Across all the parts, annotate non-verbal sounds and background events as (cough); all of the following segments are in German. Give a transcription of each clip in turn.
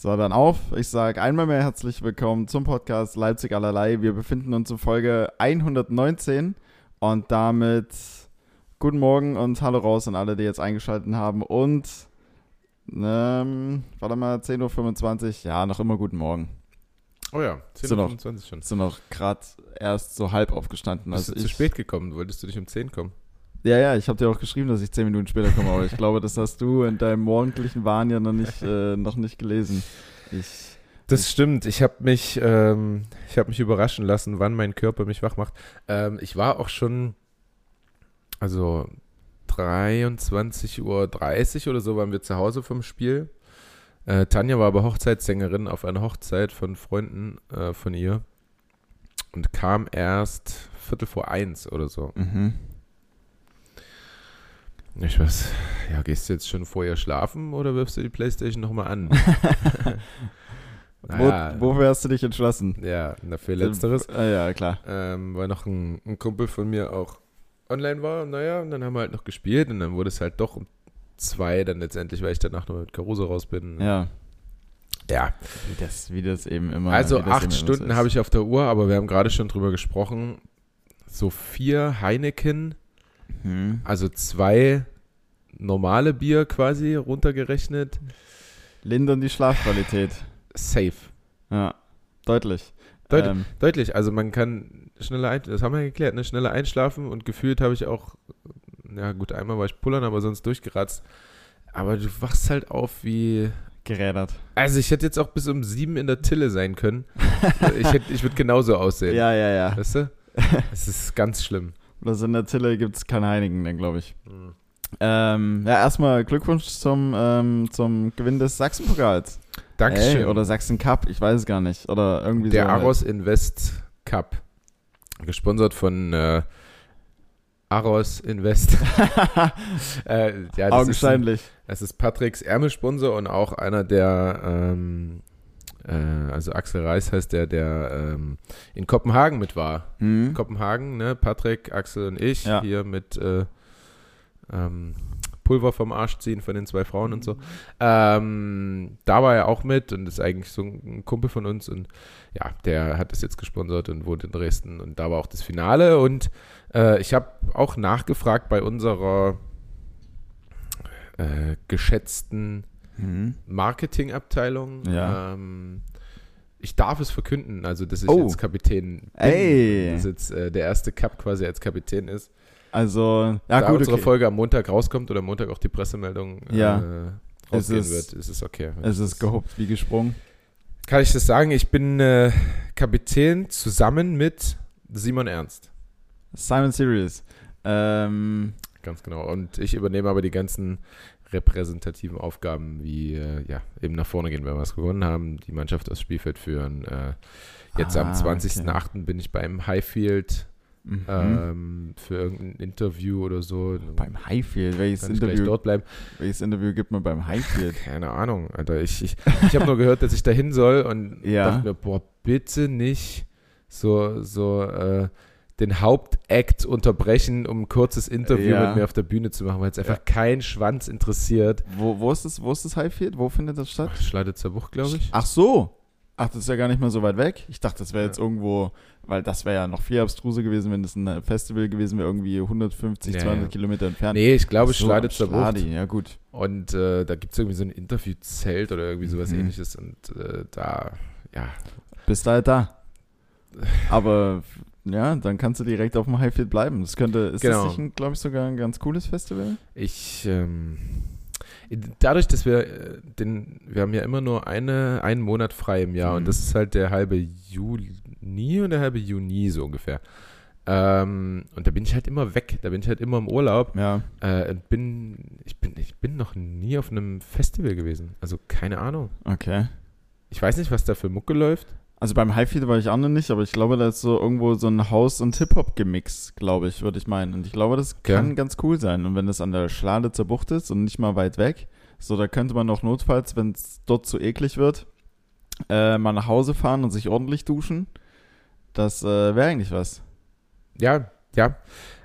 So, dann auf. Ich sage einmal mehr herzlich willkommen zum Podcast Leipzig allerlei. Wir befinden uns in Folge 119 und damit guten Morgen und hallo raus an alle, die jetzt eingeschaltet haben. Und, ähm, warte mal, 10.25 Uhr. Ja, noch immer guten Morgen. Oh ja, 10.25 Uhr schon. Sind noch gerade erst so halb aufgestanden. Bist Also du zu spät gekommen? Wolltest du nicht um 10 kommen? Ja, ja, ich habe dir auch geschrieben, dass ich 10 Minuten später komme, aber ich glaube, das hast du in deinem morgendlichen Wahn ja noch nicht, (laughs) äh, noch nicht gelesen. Ich, Das stimmt. Ich habe mich, ähm, ich habe mich überraschen lassen, wann mein Körper mich wach macht. Ähm, ich war auch schon, also 23.30 Uhr oder so waren wir zu Hause vom Spiel. Äh, Tanja war aber Hochzeitssängerin auf einer Hochzeit von Freunden äh, von ihr und kam erst Viertel vor eins oder so. mhm. Ich weiß, ja, gehst du jetzt schon vorher schlafen oder wirfst du die Playstation nochmal an? (laughs) (laughs) Naja, Wo, wofür hast du dich entschlossen? Ja, na, für Letzteres. Ah, ja, klar. Ähm, weil noch ein, ein Kumpel von mir auch online war. Naja, und dann haben wir halt noch gespielt und dann wurde es halt doch um zwei dann letztendlich, weil ich danach noch mit Caruso raus bin. Ja, ja. wie das, wie das eben immer Also acht Stunden habe ich auf der Uhr, aber wir haben gerade schon drüber gesprochen. So vier Heineken, Hm. also zwei normale Bier quasi runtergerechnet. Lindern die Schlafqualität. Safe. Ja, deutlich. Deut Ähm, Deutlich, also man kann schneller ein, das haben wir ja geklärt, ne? schneller einschlafen und gefühlt habe ich auch, ja gut, einmal war ich pullern, aber sonst durchgeratzt. Aber du wachst halt auf wie, gerädert. also ich hätte jetzt auch bis um sieben in der Tille sein können. (laughs) ich hätte, ich würde genauso aussehen. Ja, ja, ja. Weißt du? (laughs) Es ist ganz schlimm. Also in der Tille gibt es kein Heinigen, dann glaube ich. Mhm. Ähm, ja, erstmal Glückwunsch zum, ähm, zum Gewinn des Sachsenpokals. Dankeschön. Ey, oder Sachsen Cup, ich weiß es gar nicht. Oder irgendwie der so. Aros Invest Cup. Gesponsert von äh, Aros Invest. (laughs) äh, ja, das ist ein, Augenscheinlich. Es ist Patricks Ärmelsponsor und auch einer der, ähm, äh, also Axel Reis heißt der, der ähm, in Kopenhagen mit war. Hm? Kopenhagen, ne? Patrick, Axel und ich Ja. hier mit äh, ähm, Pulver vom Arsch ziehen von den zwei Frauen und so. Ähm, da war er auch mit und ist eigentlich so ein Kumpel von uns und ja, der hat das jetzt gesponsert und wohnt in Dresden und da war auch das Finale und äh, ich habe auch nachgefragt bei unserer äh, geschätzten Hm? Marketingabteilung. Ja. Ähm, ich darf es verkünden, also dass ich Oh. jetzt Kapitän bin. Ey. Dass jetzt äh, der erste Cup quasi als Kapitän ist. Also, ja da gut, unsere okay. Folge am Montag rauskommt oder am Montag auch die Pressemeldung Ja. äh, rausgehen Es ist- wird, ist es okay. es ist gehuppt wie gesprungen. Kann ich das sagen? Ich bin äh, Kapitän zusammen mit Simon Ernst. Simon Series. Ähm, Ganz genau. Und ich übernehme aber die ganzen repräsentativen Aufgaben, wie äh, ja, eben nach vorne gehen, wenn wir was gewonnen haben, die Mannschaft aufs Spielfeld führen. Äh, jetzt Ah, am 20.08. bin ich beim Highfield mhm. ähm, für irgendein Interview oder so. beim Highfield. Welches Kann Interview, dort bleiben. welches Interview gibt man beim Highfield? Keine Ahnung, Alter. Ich, ich, ich habe nur gehört, dass ich da hin soll und Ja. dachte mir, boah, bitte nicht so, so äh, den Hauptakt unterbrechen, um ein kurzes Interview Ja. mit mir auf der Bühne zu machen, weil es einfach Ja. kein Schwanz interessiert. wo, wo, ist das, wo ist das Highfield? Wo findet das statt? Schleidetzer Buch, glaube ich. Ach so. Ach, das ist ja gar nicht mal so weit weg. Ich dachte, das wäre jetzt Ja. irgendwo, weil das wäre ja noch viel abstruser gewesen, wenn das ein Festival gewesen wäre, irgendwie 150, Ja, 200 ja. Kilometer entfernt. Nee, ich glaube so, am Bucht. Ja, gut. Und äh, da gibt es irgendwie so ein Interviewzelt oder irgendwie sowas Mhm. ähnliches. Und äh, da, ja, Bist du halt da. Aber ja, dann kannst du direkt auf dem Highfield bleiben. Das könnte, ist Genau. das nicht, glaube ich, sogar ein ganz cooles Festival? Ich, ähm, dadurch, dass wir äh, den, wir haben ja immer nur eine, einen Monat frei im Jahr Mhm. und das ist halt der halbe Juni und der halbe Juni so ungefähr. Ähm, und da bin ich halt immer weg, da bin ich halt immer im Urlaub Ja. äh, bin, ich bin, ich bin noch nie auf einem Festival gewesen. Also keine Ahnung. Okay. Ich weiß nicht, was da für Mucke läuft. Also beim Highfield war ich auch noch nicht, aber ich glaube, da ist so irgendwo so ein House- und Hip-Hop-Gemix, glaube ich, würde ich meinen. Und ich glaube, das kann ganz cool sein. Und wenn das an der Schladitzer Bucht ist und nicht mal weit weg, so da könnte man auch notfalls, wenn es dort zu eklig wird, äh, mal nach Hause fahren und sich ordentlich duschen. Das äh, wäre eigentlich was. Ja, ja.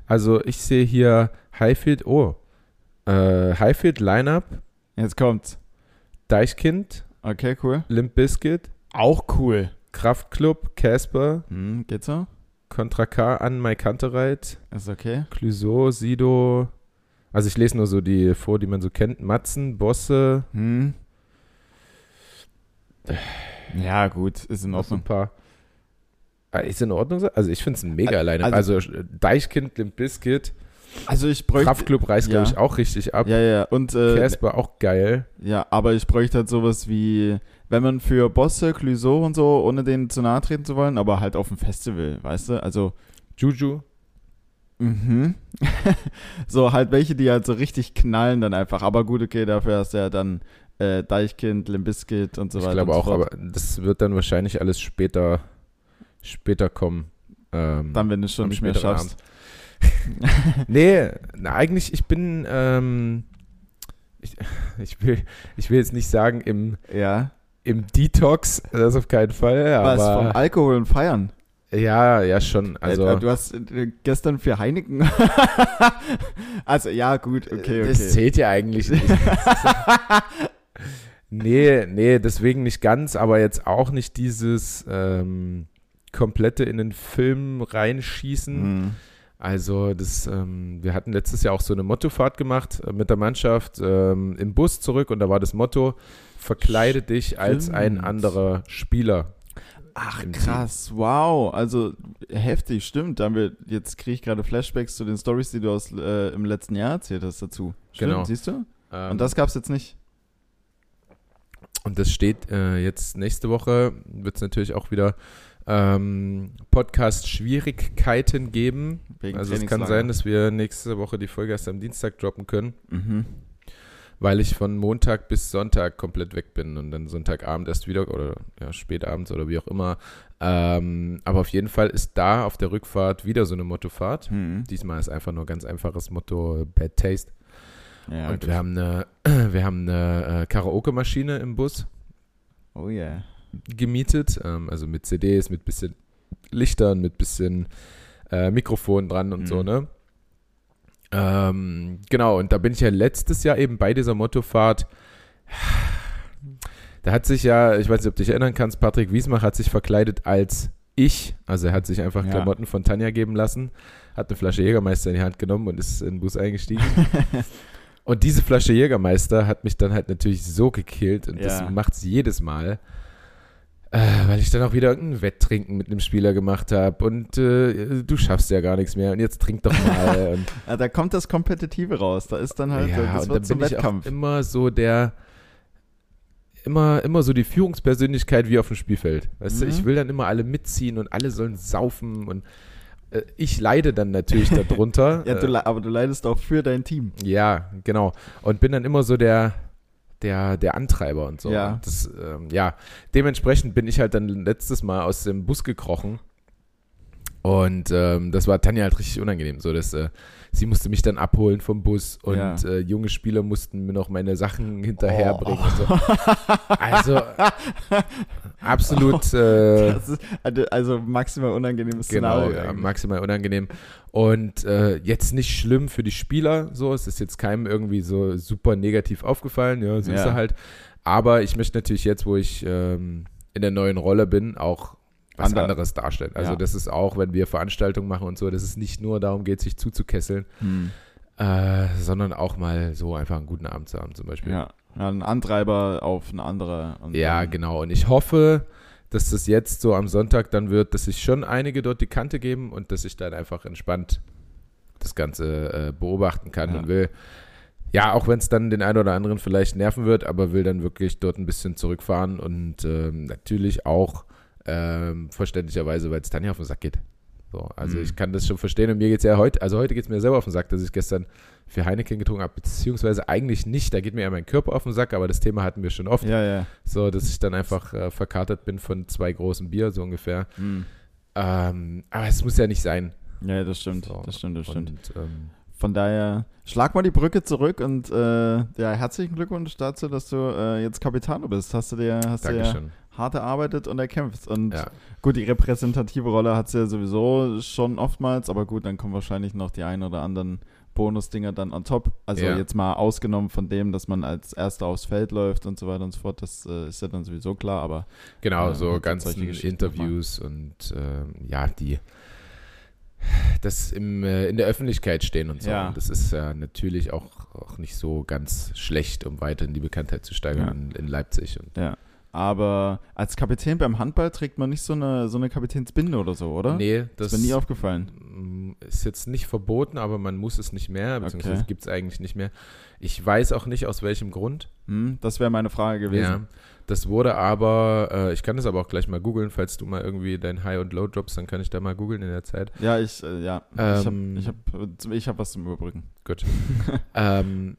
Also ich sehe hier Highfield, oh, äh, Highfield Lineup, Jetzt kommt's. Deichkind, Okay, cool. Limp Bizkit, Auch cool. Kraftklub, Casper, Hm, geht so? Contra K an, Mai Kantereit, Ist okay. Clouseau, Sido. Also ich lese nur so die vor, die man so kennt. Matzen, Bosse, Hm. Ja, gut, ist in noch so ein Ordnung. paar. Ah, Ist in Ordnung? so? Also ich finde es ein mega Line. also- Also, Deichkind, Limp Bizkit, Also ich bräuchte. Kraftklub reißt, ja. glaube ich, auch richtig ab. Ja, ja, und äh, Casper auch geil. ja, aber ich bräuchte halt sowas wie, wenn man für Bosse, Clouseau und so, ohne denen zu nahe treten zu wollen, aber halt auf dem Festival, weißt du? Also, Juju. mhm. (laughs) so halt welche, die halt so richtig knallen dann einfach. Aber gut, okay, dafür hast du ja dann äh, Deichkind, Limbiskit und so ich weiter. glaube und so auch, fort. aber das wird dann wahrscheinlich alles später, später kommen. Ähm, Dann, wenn du es schon nicht mehr schaffst. (laughs) nee, na, eigentlich, ich bin, ähm, ich, (laughs) ich, will, ich will jetzt nicht sagen im, Ja. Im Detox, das auf keinen Fall, aber Was, vom Alkohol und Feiern? ja, ja schon, also äh, du hast äh, gestern für Heineken. (laughs) also, ja, gut, okay, okay. das zählt ja eigentlich nicht. (laughs) nee, nee, deswegen nicht ganz, aber jetzt auch nicht dieses ähm, komplette in den Film reinschießen. Hm. Also das, ähm, wir hatten letztes Jahr auch so eine Mottofahrt gemacht äh, mit der Mannschaft ähm, im Bus zurück und da war das Motto, verkleide dich als ein anderer Spieler. Ach, krass, wow. Also, heftig, stimmt. Da haben wir, jetzt kriege ich gerade Flashbacks zu den Stories, die du aus, äh, im letzten Jahr erzählt hast dazu. Stimmt, Genau. siehst du? Ähm, Und das gab's jetzt nicht. und das steht äh, jetzt nächste Woche, wird es natürlich auch wieder ähm, Podcast-Schwierigkeiten geben. Wegen also es kann sein, dass wir nächste Woche die Folge erst am Dienstag droppen können. Mhm. weil ich von Montag bis Sonntag komplett weg bin und dann Sonntagabend erst wieder oder ja, spätabends oder wie auch immer. Ähm, aber auf jeden Fall ist da auf der Rückfahrt wieder so eine Mottofahrt. Hm. Diesmal ist einfach nur ganz einfaches Motto Bad Taste. Ja, und wir haben eine, (clears throat) wir haben eine äh, Karaoke-Maschine im Bus Oh yeah. Gemietet, ähm, also mit CDs, mit bisschen Lichtern, mit bisschen äh, Mikrofon dran und Mhm. so, ne? Ähm, genau, und da bin ich ja letztes Jahr eben bei dieser Mottofahrt. Da hat sich ja, ich weiß nicht, ob du dich erinnern kannst, Patrick Wiesmach hat sich verkleidet als ich. Also er hat sich einfach Ja. Klamotten von Tanja geben lassen, hat eine Flasche Jägermeister in die Hand genommen und ist in den Bus eingestiegen. (laughs) Und diese Flasche Jägermeister hat mich dann halt natürlich so gekillt und Ja. das macht sie jedes Mal. Äh, weil ich dann auch wieder irgendein Wetttrinken mit einem Spieler gemacht habe und äh, du schaffst ja gar nichts mehr und jetzt trink doch mal. (laughs) und, Ja, da kommt das Kompetitive raus. Da ist dann halt, ja, das wird zum bin ich auch Wettkampf. immer so der, immer, immer so die Führungspersönlichkeit wie auf dem Spielfeld. Weißt du, Mhm. ich will dann immer alle mitziehen und alle sollen saufen und äh, ich leide dann natürlich darunter. (laughs) Ja, du, äh, aber du leidest auch für dein Team. Ja, genau. Und bin dann immer so der, der, der Antreiber und so. Ja. Und Das, ähm, ja, dementsprechend bin ich halt dann letztes Mal aus dem Bus gekrochen. Und ähm, das war Tanja halt richtig unangenehm. So, dass, äh, sie musste mich dann abholen vom Bus und Ja. äh, junge Spieler mussten mir noch meine Sachen hinterherbringen Oh. so. Also (laughs) absolut (laughs) äh, Das ist, also- also maximal unangenehmes Genau, Szenario. ja, eigentlich. maximal unangenehm. Und äh, jetzt nicht schlimm für die Spieler, so, es ist jetzt keinem irgendwie so super negativ aufgefallen, ja, so ist Ja. er halt. Aber ich möchte natürlich jetzt, wo ich ähm, in der neuen Rolle bin, auch was Ander- anderes darstellen. Also Ja. das ist auch, wenn wir Veranstaltungen machen und so, dass es nicht nur darum geht, sich zuzukesseln, Hm. äh, sondern auch mal so einfach einen guten Abend zu haben zum Beispiel. Ja. Ja, ein Antreiber auf eine andere. Ja, genau. Und ich hoffe, dass das jetzt so am Sonntag dann wird, dass sich schon einige dort die Kante geben und dass ich dann einfach entspannt das Ganze äh, beobachten kann Ja. und will. Ja, auch wenn es dann den einen oder anderen vielleicht nerven wird, aber will dann wirklich dort ein bisschen zurückfahren und ähm, natürlich auch ähm, verständlicherweise, weil es dann ja auf den Sack geht. So, also Mhm. ich kann das schon verstehen und mir geht es ja heute, also heute geht es mir selber auf den Sack, dass ich gestern für Heineken getrunken habe, beziehungsweise eigentlich nicht, da geht mir ja mein Körper auf den Sack, aber das Thema hatten wir schon oft. Ja, ja. So, dass ich dann einfach äh, verkatert bin von zwei großen Bier, so ungefähr. Hm. Ähm, aber es muss ja nicht sein. Ja, das stimmt. So, Das stimmt, das stimmt. Und, ähm, Von daher, schlag mal die Brücke zurück und äh, ja, herzlichen Glückwunsch dazu, dass du äh, jetzt Capitano bist. Hast du dir, hast Dankeschön. hart erarbeitet und erkämpft. Und Ja. gut, die repräsentative Rolle hat sie ja sowieso schon oftmals, aber gut, dann kommen wahrscheinlich noch die ein oder anderen Bonusdinger dann on top. Also Ja. jetzt mal ausgenommen von dem, dass man als Erster aufs Feld läuft und so weiter und so fort. Das äh, ist ja dann sowieso klar, aber Genau, Ja, so Geschichten Interviews und ähm, ja, die das im, äh, in der Öffentlichkeit stehen und so. Ja. Und das ist ja natürlich auch, auch nicht so ganz schlecht, um weiter in die Bekanntheit zu steigern Ja. in, in Leipzig. Und ja. Aber als Kapitän beim Handball trägt man nicht so eine, so eine Kapitänsbinde oder so, oder? nee, das das ist mir nie aufgefallen. mm, ist jetzt nicht verboten, aber man muss es nicht mehr, beziehungsweise Okay. gibt es eigentlich nicht mehr. Ich weiß auch nicht, aus welchem Grund. Hm, das wäre meine Frage Ja, gewesen. das wurde aber, äh, ich kann das aber auch gleich mal googeln, falls du mal irgendwie dein High und Low droppst, dann kann ich da mal googeln in der Zeit. Ja, ich, äh, ja. ich habe Ähm, ich hab, ich hab was zum Überbrücken. Gut. (laughs) ähm,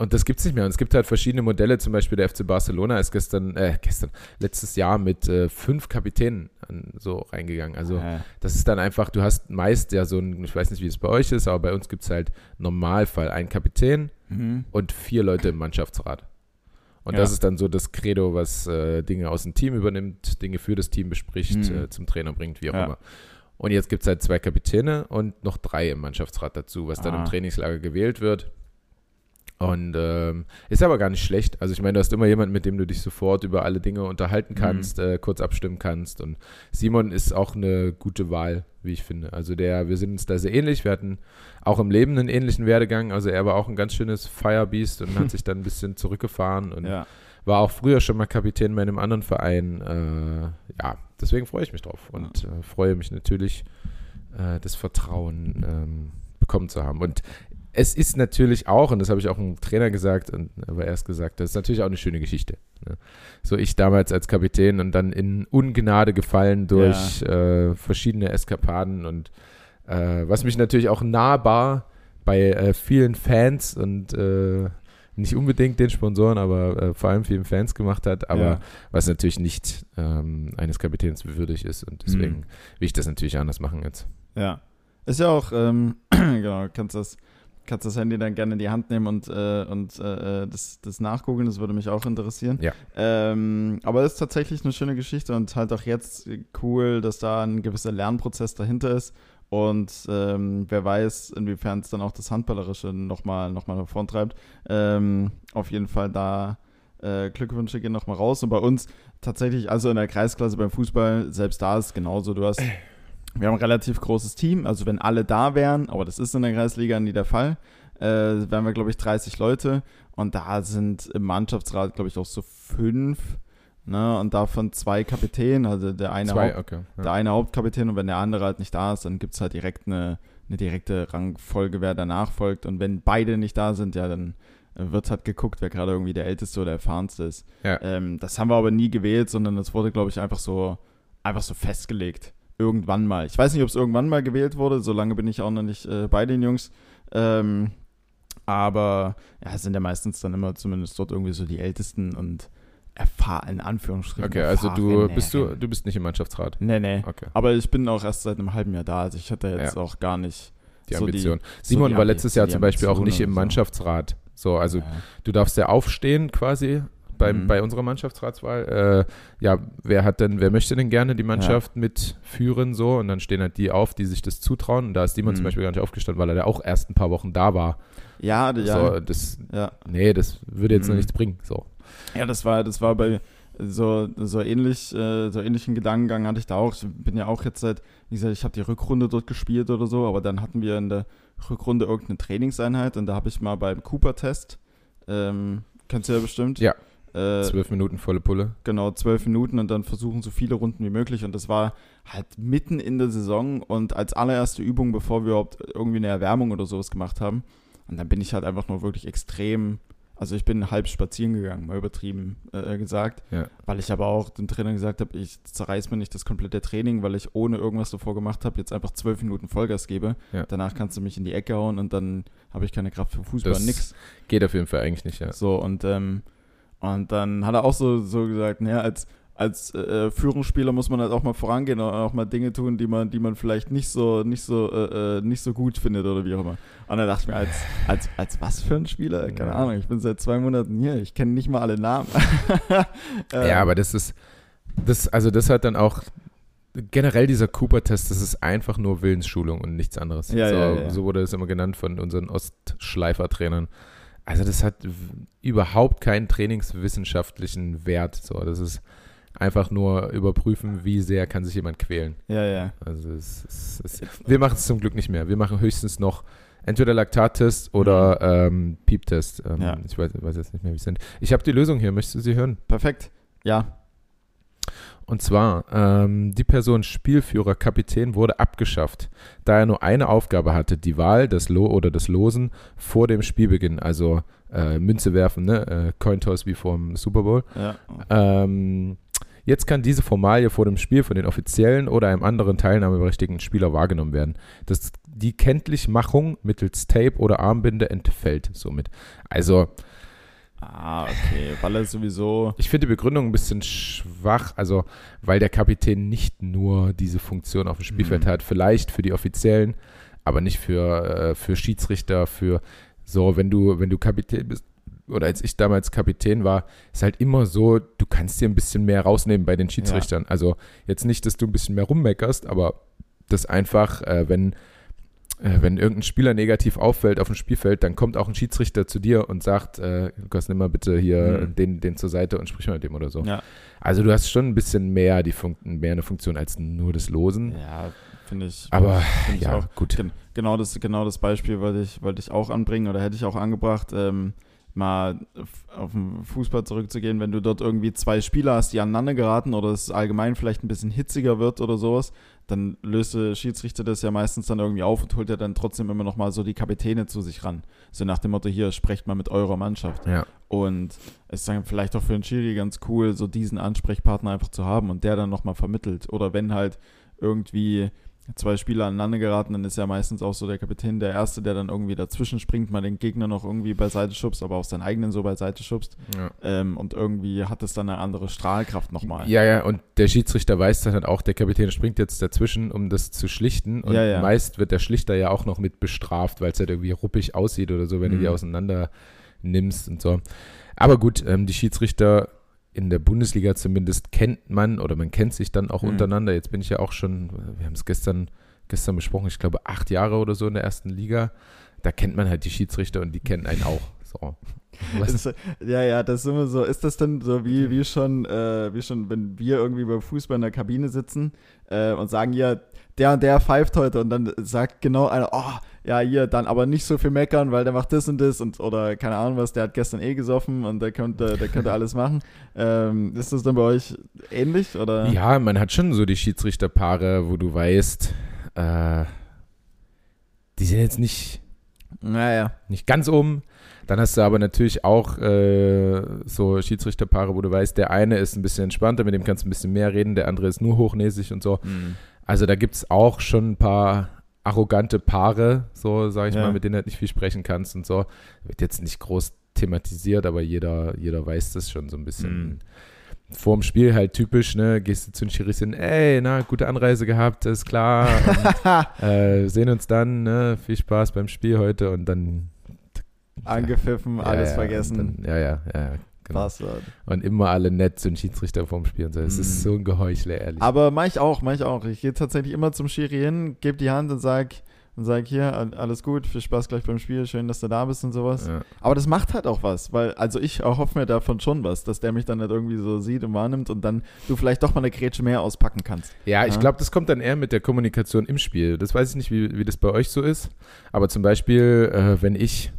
und das gibt es nicht mehr. Und es gibt halt verschiedene Modelle, zum Beispiel der FC Barcelona ist gestern, äh, gestern, letztes Jahr mit äh, fünf Kapitänen an, so reingegangen. Also Äh, das ist dann einfach, du hast meist ja so ein, ich weiß nicht, wie es bei euch ist, aber bei uns gibt es halt Normalfall einen Kapitän mhm. und vier Leute im Mannschaftsrat. Und Ja. das ist dann so das Credo, was äh, Dinge aus dem Team übernimmt, Dinge für das Team bespricht, Mhm. äh, zum Trainer bringt, wie auch Ja. immer. Und jetzt gibt es halt zwei Kapitäne und noch drei im Mannschaftsrat dazu, was dann Ah. im Trainingslager gewählt wird. Und ähm, ist aber gar nicht schlecht. Also ich meine, du hast immer jemanden, mit dem du dich sofort über alle Dinge unterhalten Mhm. kannst, äh, kurz abstimmen kannst. Und Simon ist auch eine gute Wahl, wie ich finde. Also der, wir sind uns da sehr ähnlich. Wir hatten auch im Leben einen ähnlichen Werdegang. Also er war auch ein ganz schönes Firebeast und hat (laughs) sich dann ein bisschen zurückgefahren und Ja. war auch früher schon mal Kapitän bei einem anderen Verein. Äh, ja, deswegen freue ich mich drauf und äh, freue mich natürlich, äh, das Vertrauen ähm, bekommen zu haben. Und es ist natürlich auch, und das habe ich auch einem Trainer gesagt und aber erst gesagt, das ist natürlich auch eine schöne Geschichte. Ne? So ich damals als Kapitän und dann in Ungnade gefallen durch äh, verschiedene Eskapaden und äh, was mich natürlich auch nahbar bei äh, vielen Fans und äh, nicht unbedingt den Sponsoren, aber äh, vor allem vielen Fans gemacht hat, aber Ja. was natürlich nicht ähm, eines Kapitäns würdig ist und deswegen Mhm. will ich das natürlich anders machen jetzt. Ja. Ist ja auch, ähm, (clears throat) genau, kannst das, kannst das Handy dann gerne in die Hand nehmen und, äh, und äh, das, das nachgoogeln, das würde mich auch interessieren. Ja. Ähm, aber es ist tatsächlich eine schöne Geschichte und halt auch jetzt cool, dass da ein gewisser Lernprozess dahinter ist. Und ähm, wer weiß, inwiefern es dann auch das Handballerische nochmal noch mal nach vorn treibt. Ähm, auf jeden Fall da äh, Glückwünsche gehen nochmal raus. Und bei uns tatsächlich, also in der Kreisklasse beim Fußball, selbst da ist es genauso. Du hast wir haben ein relativ großes Team, also wenn alle da wären, aber das ist in der Kreisliga nie der Fall, äh, wären wir, glaube ich, 30 Leute und da sind im Mannschaftsrat, glaube ich, auch so fünf, ne, und davon zwei Kapitäne, also der eine, Zwei, Haupt, okay. Ja. der eine Hauptkapitän und wenn der andere halt nicht da ist, dann gibt es halt direkt eine, eine direkte Rangfolge, wer danach folgt und wenn beide nicht da sind, ja, dann wird halt geguckt, wer gerade irgendwie der Älteste oder Erfahrenste ist. Ja. Ähm, das haben wir aber nie gewählt, sondern das wurde, glaube ich, einfach so, einfach so festgelegt. Irgendwann mal. Ich weiß nicht, ob es irgendwann mal gewählt wurde, so lange bin ich auch noch nicht äh, bei den Jungs. Ähm, aber ja, es sind ja meistens dann immer zumindest dort irgendwie so die Ältesten und erfahren, in Anführungsstrichen. Okay, also du bist du, du bist nicht im Mannschaftsrat. Nee, nee. Okay, Aber ich bin auch erst seit einem halben Jahr da, also ich hatte jetzt Ja. auch gar nicht. die so die- Ambition. Simon die war letztes Jahr die zum Beispiel auch nicht im so. Mannschaftsrat. So, also Ja. du darfst ja aufstehen quasi bei, Mhm. bei unserer Mannschaftsratswahl. Äh, ja, wer hat denn, wer möchte denn gerne die Mannschaft mitführen so? Und dann stehen halt die auf, die sich das zutrauen. Und da ist Simon Mhm. zum Beispiel gar nicht aufgestanden, weil er da auch erst ein paar Wochen da war. Ja, ja, So, das, ja. nee, das würde jetzt noch Mhm. nichts bringen. So. Ja, das war, das war bei so, so ähnlich, äh, so ähnlichen Gedankengang hatte ich da auch. Ich bin ja auch jetzt seit, wie gesagt, ich habe die Rückrunde dort gespielt oder so, aber dann hatten wir in der Rückrunde irgendeine Trainingseinheit und da habe ich mal beim Cooper-Test, ähm, kennst du ja bestimmt. Ja. Äh, Zwölf Minuten volle Pulle. genau, zwölf Minuten und dann versuchen so viele Runden wie möglich. Und das war halt mitten in der Saison und als allererste Übung, bevor wir überhaupt irgendwie eine Erwärmung oder sowas gemacht haben. Und dann bin ich halt einfach nur wirklich extrem, also ich bin halb spazieren gegangen, mal übertrieben äh, gesagt, Ja. weil ich aber auch dem Trainer gesagt habe, ich zerreiß mir nicht das komplette Training, weil ich ohne irgendwas davor gemacht habe, jetzt einfach zwölf Minuten Vollgas gebe. Ja. Danach kannst du mich in die Ecke hauen und dann habe ich keine Kraft für Fußball, Das- nix. Geht auf jeden Fall eigentlich nicht, ja. So, und, ähm, und dann hat er auch so, so gesagt, naja, als, als äh, Führungsspieler muss man halt auch mal vorangehen und auch mal Dinge tun, die man, die man vielleicht nicht so, nicht so, äh, äh, nicht so gut findet oder wie auch immer. Und dann dachte ich mir, als, als, als was für ein Spieler? Keine Ja. Ahnung, ich bin seit zwei Monaten hier, ich kenne nicht mal alle Namen. (laughs) Ähm, Ja, aber das ist, das, also das hat dann auch generell dieser Cooper-Test, das ist einfach nur Willensschulung und nichts anderes. Ja, so, ja, ja. so wurde es immer genannt von unseren Ostschleifer-Trainern. Also das hat überhaupt keinen trainingswissenschaftlichen Wert. So, das ist einfach nur überprüfen, wie sehr kann sich jemand quälen. Ja, ja. Also es, es, es, wir machen es zum Glück nicht mehr. Wir machen höchstens noch entweder Laktattest oder ähm, Pieptest. Ähm, Ja. Ich weiß, weiß jetzt nicht mehr, wie es sind. Ich habe die Lösung hier. Möchtest du sie hören? Perfekt. Ja. Und zwar, ähm, die Person Spielführer, Kapitän wurde abgeschafft, da er nur eine Aufgabe hatte, die Wahl des Lo oder des Losen vor dem Spielbeginn, also äh, Münze werfen, ne? äh, Cointoss wie vom Super Bowl. Ja. Ähm, jetzt kann diese Formalie vor dem Spiel von den offiziellen oder einem anderen teilnahmeberechtigten Spieler wahrgenommen werden. Das, die Kenntlichmachung mittels Tape oder Armbinde entfällt somit. Also, Ah, okay. Weil er sowieso. ich finde die Begründung ein bisschen schwach, also weil der Kapitän nicht nur diese Funktion auf dem Spielfeld Mhm. hat, vielleicht für die Offiziellen, aber nicht für, äh, für Schiedsrichter, für so, wenn du, wenn du Kapitän bist, oder als ich damals Kapitän war, ist halt immer so, du kannst dir ein bisschen mehr rausnehmen bei den Schiedsrichtern. Also jetzt nicht, dass du ein bisschen mehr rummeckerst, aber das einfach, äh, wenn, wenn irgendein Spieler negativ auffällt auf dem Spielfeld, dann kommt auch ein Schiedsrichter zu dir und sagt, äh, Lukas, nimm mal bitte hier Mhm. den, den zur Seite und sprich mal mit dem oder so. Ja. Also du hast schon ein bisschen mehr, die Fun mehr eine Funktion als nur das Losen. Ja, finde ich. Aber find ich ja, auch. gut. Gen genau, das, genau das Beispiel wollte ich, wollte ich auch anbringen oder hätte ich auch angebracht, ähm, mal auf den Fußball zurückzugehen, wenn du dort irgendwie zwei Spieler hast, die aneinander geraten oder es allgemein vielleicht ein bisschen hitziger wird oder sowas, dann löst der Schiedsrichter das ja meistens dann irgendwie auf und holt ja dann trotzdem immer noch mal so die Kapitäne zu sich ran. So nach dem Motto, hier, sprecht mal mit eurer Mannschaft. Ja. Und es ist dann vielleicht auch für den Schiri ganz cool, so diesen Ansprechpartner einfach zu haben und der dann nochmal vermittelt. Oder wenn halt irgendwie zwei Spieler aneinander geraten, dann ist ja meistens auch so der Kapitän der Erste, der dann irgendwie dazwischen springt, mal den Gegner noch irgendwie beiseite schubst, aber auch seinen eigenen so beiseite schubst. Ja. Ähm, und irgendwie hat es dann eine andere Strahlkraft nochmal. Ja, ja, und der Schiedsrichter weiß dann halt auch, der Kapitän springt jetzt dazwischen, um das zu schlichten. Und Ja, ja. meist wird der Schlichter ja auch noch mit bestraft, weil es halt irgendwie ruppig aussieht oder so, wenn du Mhm. die auseinander nimmst und so. Aber gut, ähm, die Schiedsrichter in der Bundesliga zumindest kennt man oder man kennt sich dann auch Mhm. untereinander. Jetzt bin ich ja auch schon, wir haben es gestern, gestern besprochen, ich glaube acht Jahre oder so in der ersten Liga. Da kennt man halt die Schiedsrichter und die kennen einen auch. So. (laughs) Ist, ja, ja, das ist immer so. Ist das denn so wie, wie schon, äh, wie schon, wenn wir irgendwie beim Fußball in der Kabine sitzen äh, und sagen, ja, der und der pfeift heute und dann sagt genau einer, oh, ja, hier, dann aber nicht so viel meckern, weil der macht das und das und oder keine Ahnung was, der hat gestern eh gesoffen und der könnte, der könnte alles machen. Ähm, ist das dann bei euch ähnlich oder? Ja, man hat schon so die Schiedsrichterpaare, wo du weißt, äh, die sind jetzt nicht, Naja. nicht ganz oben. Dann hast du aber natürlich auch äh, so Schiedsrichterpaare, wo du weißt, der eine ist ein bisschen entspannter, mit dem kannst du ein bisschen mehr reden, der andere ist nur hochnäsig und so. Hm. Also da gibt es auch schon ein paar arrogante Paare, so sage ich Ja. mal, mit denen du halt nicht viel sprechen kannst und so. Wird jetzt nicht groß thematisiert, aber jeder, jeder weiß das schon so ein bisschen. Mhm. Vorm Spiel halt typisch, ne, gehst du zu den Schiris hin, ey, na, gute Anreise gehabt, ist klar. Und, (laughs) äh, sehen uns dann, ne, viel Spaß beim Spiel heute und dann Angepfiffen, ja, alles ja, vergessen. Dann, ja, ja, ja, genau. Passwort. Und immer alle nett zu den Schiedsrichter vorm Spiel und so. Es Mhm. ist so ein Geheuchler, ehrlich. Aber mach ich auch, mach ich auch. Ich gehe tatsächlich immer zum Schiri hin, gebe die Hand und sag, und sag hier, all- alles gut, viel Spaß gleich beim Spiel, schön, dass du da bist und sowas. ja. Aber das macht halt auch was, weil, also ich erhoffe mir davon schon was, dass der mich dann nicht irgendwie so sieht und wahrnimmt und dann du vielleicht doch mal eine Grätsche mehr auspacken kannst. Ja, ich Ja. glaube, das kommt dann eher mit der Kommunikation im Spiel. Das weiß ich nicht, wie, wie das bei euch so ist. Aber zum Beispiel, äh, wenn ich,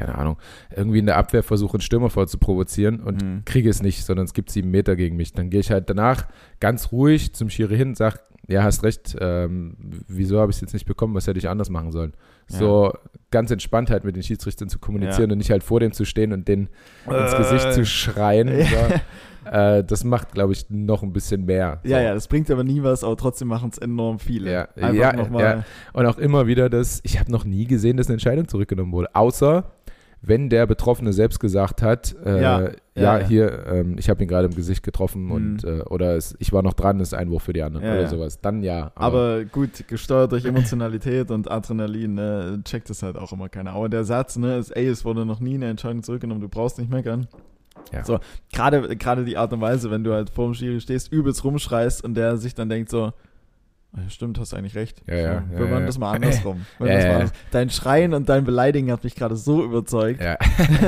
keine Ahnung, irgendwie in der Abwehr versuche, einen Stürmer vorzuprovozieren und Mhm. kriege es nicht, sondern es gibt sieben Meter gegen mich, dann gehe ich halt danach ganz ruhig zum Schiri hin und sage, ja, hast recht, ähm, wieso habe ich es jetzt nicht bekommen, was hätte ich anders machen sollen? So ganz entspannt halt mit den Schiedsrichtern zu kommunizieren Ja. und nicht halt vor dem zu stehen und den ins Äh. Gesicht zu schreien. Ja. So. (laughs) Äh, das macht, glaube ich, noch ein bisschen mehr. So. Ja, ja, das bringt aber nie was, aber trotzdem machen es enorm viele. Ja, Einfach ja, nochmal. ja. Und auch immer wieder das, ich habe noch nie gesehen, dass eine Entscheidung zurückgenommen wurde. Außer wenn der Betroffene selbst gesagt hat, äh, Ja, ja, ja, hier, ähm, ich habe ihn gerade im Gesicht getroffen und äh, oder es, ich war noch dran, das ist Einwurf für die anderen Ja, oder sowas. Dann ja. Aber gut, gesteuert durch Emotionalität und Adrenalin, ne, checkt es halt auch immer keiner. Aber der Satz, ne, ist, ey, es wurde noch nie eine Entscheidung zurückgenommen, du brauchst nicht meckern. Ja. So, gerade gerade die Art und Weise, wenn du halt vor dem Schiri stehst, übelst rumschreist und der sich dann denkt so, stimmt, hast eigentlich recht. Ja, ja, Wenn ja, man (laughs) ja. das mal andersrum. Ja, das mal ja. anders- Dein Schreien und dein Beleidigen hat mich gerade so überzeugt. Ja.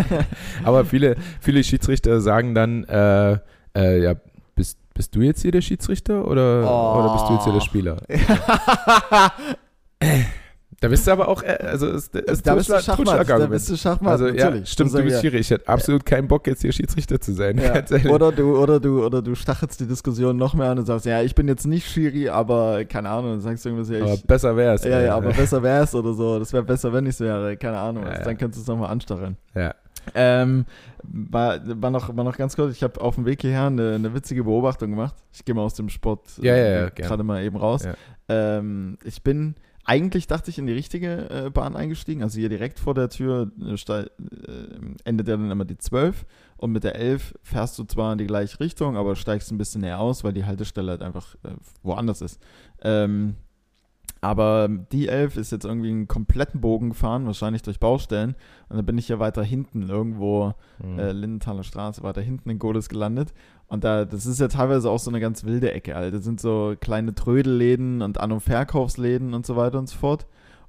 (laughs) Aber viele, viele Schiedsrichter sagen dann, äh, äh, ja, bist, bist du jetzt hier der Schiedsrichter oder, Oh. oder bist du jetzt hier der Spieler? (laughs) Da bist du aber auch, äh, also ist, ist da bist du Schachmatt. Da bist du Schachmatt, Also ja, natürlich. stimmt, Das du bist ja. Schiri. Ich hätte absolut keinen Bock, jetzt hier Schiedsrichter zu sein. (laughs) Ja. Oder du, oder du, oder du stachelst die Diskussion noch mehr an und sagst, ja, ich bin jetzt nicht Schiri, aber keine Ahnung, dann sagst du irgendwas, ja, aber ich, besser wär's. ja, ja, aber (laughs) besser wär's oder so. Das wäre besser, wenn ich wäre, keine Ahnung. Ja, ja. Dann könntest du es nochmal anstacheln. Ja. Ähm, war, war, noch, war noch ganz kurz, ich habe auf dem Weg hierher eine, eine witzige Beobachtung gemacht. Ich gehe mal aus dem Sport Ja, ja, ja, äh, gerade mal eben raus. Ja. Ähm, ich bin eigentlich, dachte ich, in die richtige äh, Bahn eingestiegen. Also hier direkt vor der Tür äh, äh, endet ja dann immer die 12 und mit der 11 fährst du zwar in die gleiche Richtung, aber steigst ein bisschen näher aus, weil die Haltestelle halt einfach äh, woanders ist. Ähm, aber die 11 ist jetzt irgendwie einen kompletten Bogen gefahren, wahrscheinlich durch Baustellen. Und dann bin ich ja weiter hinten, irgendwo Hm. äh, Lindenthaler Straße, weiter hinten in Godes gelandet. Und da, das ist ja teilweise auch so eine ganz wilde Ecke, Alter. Das sind so kleine Trödelläden und An- und Verkaufsläden und so weiter und so fort.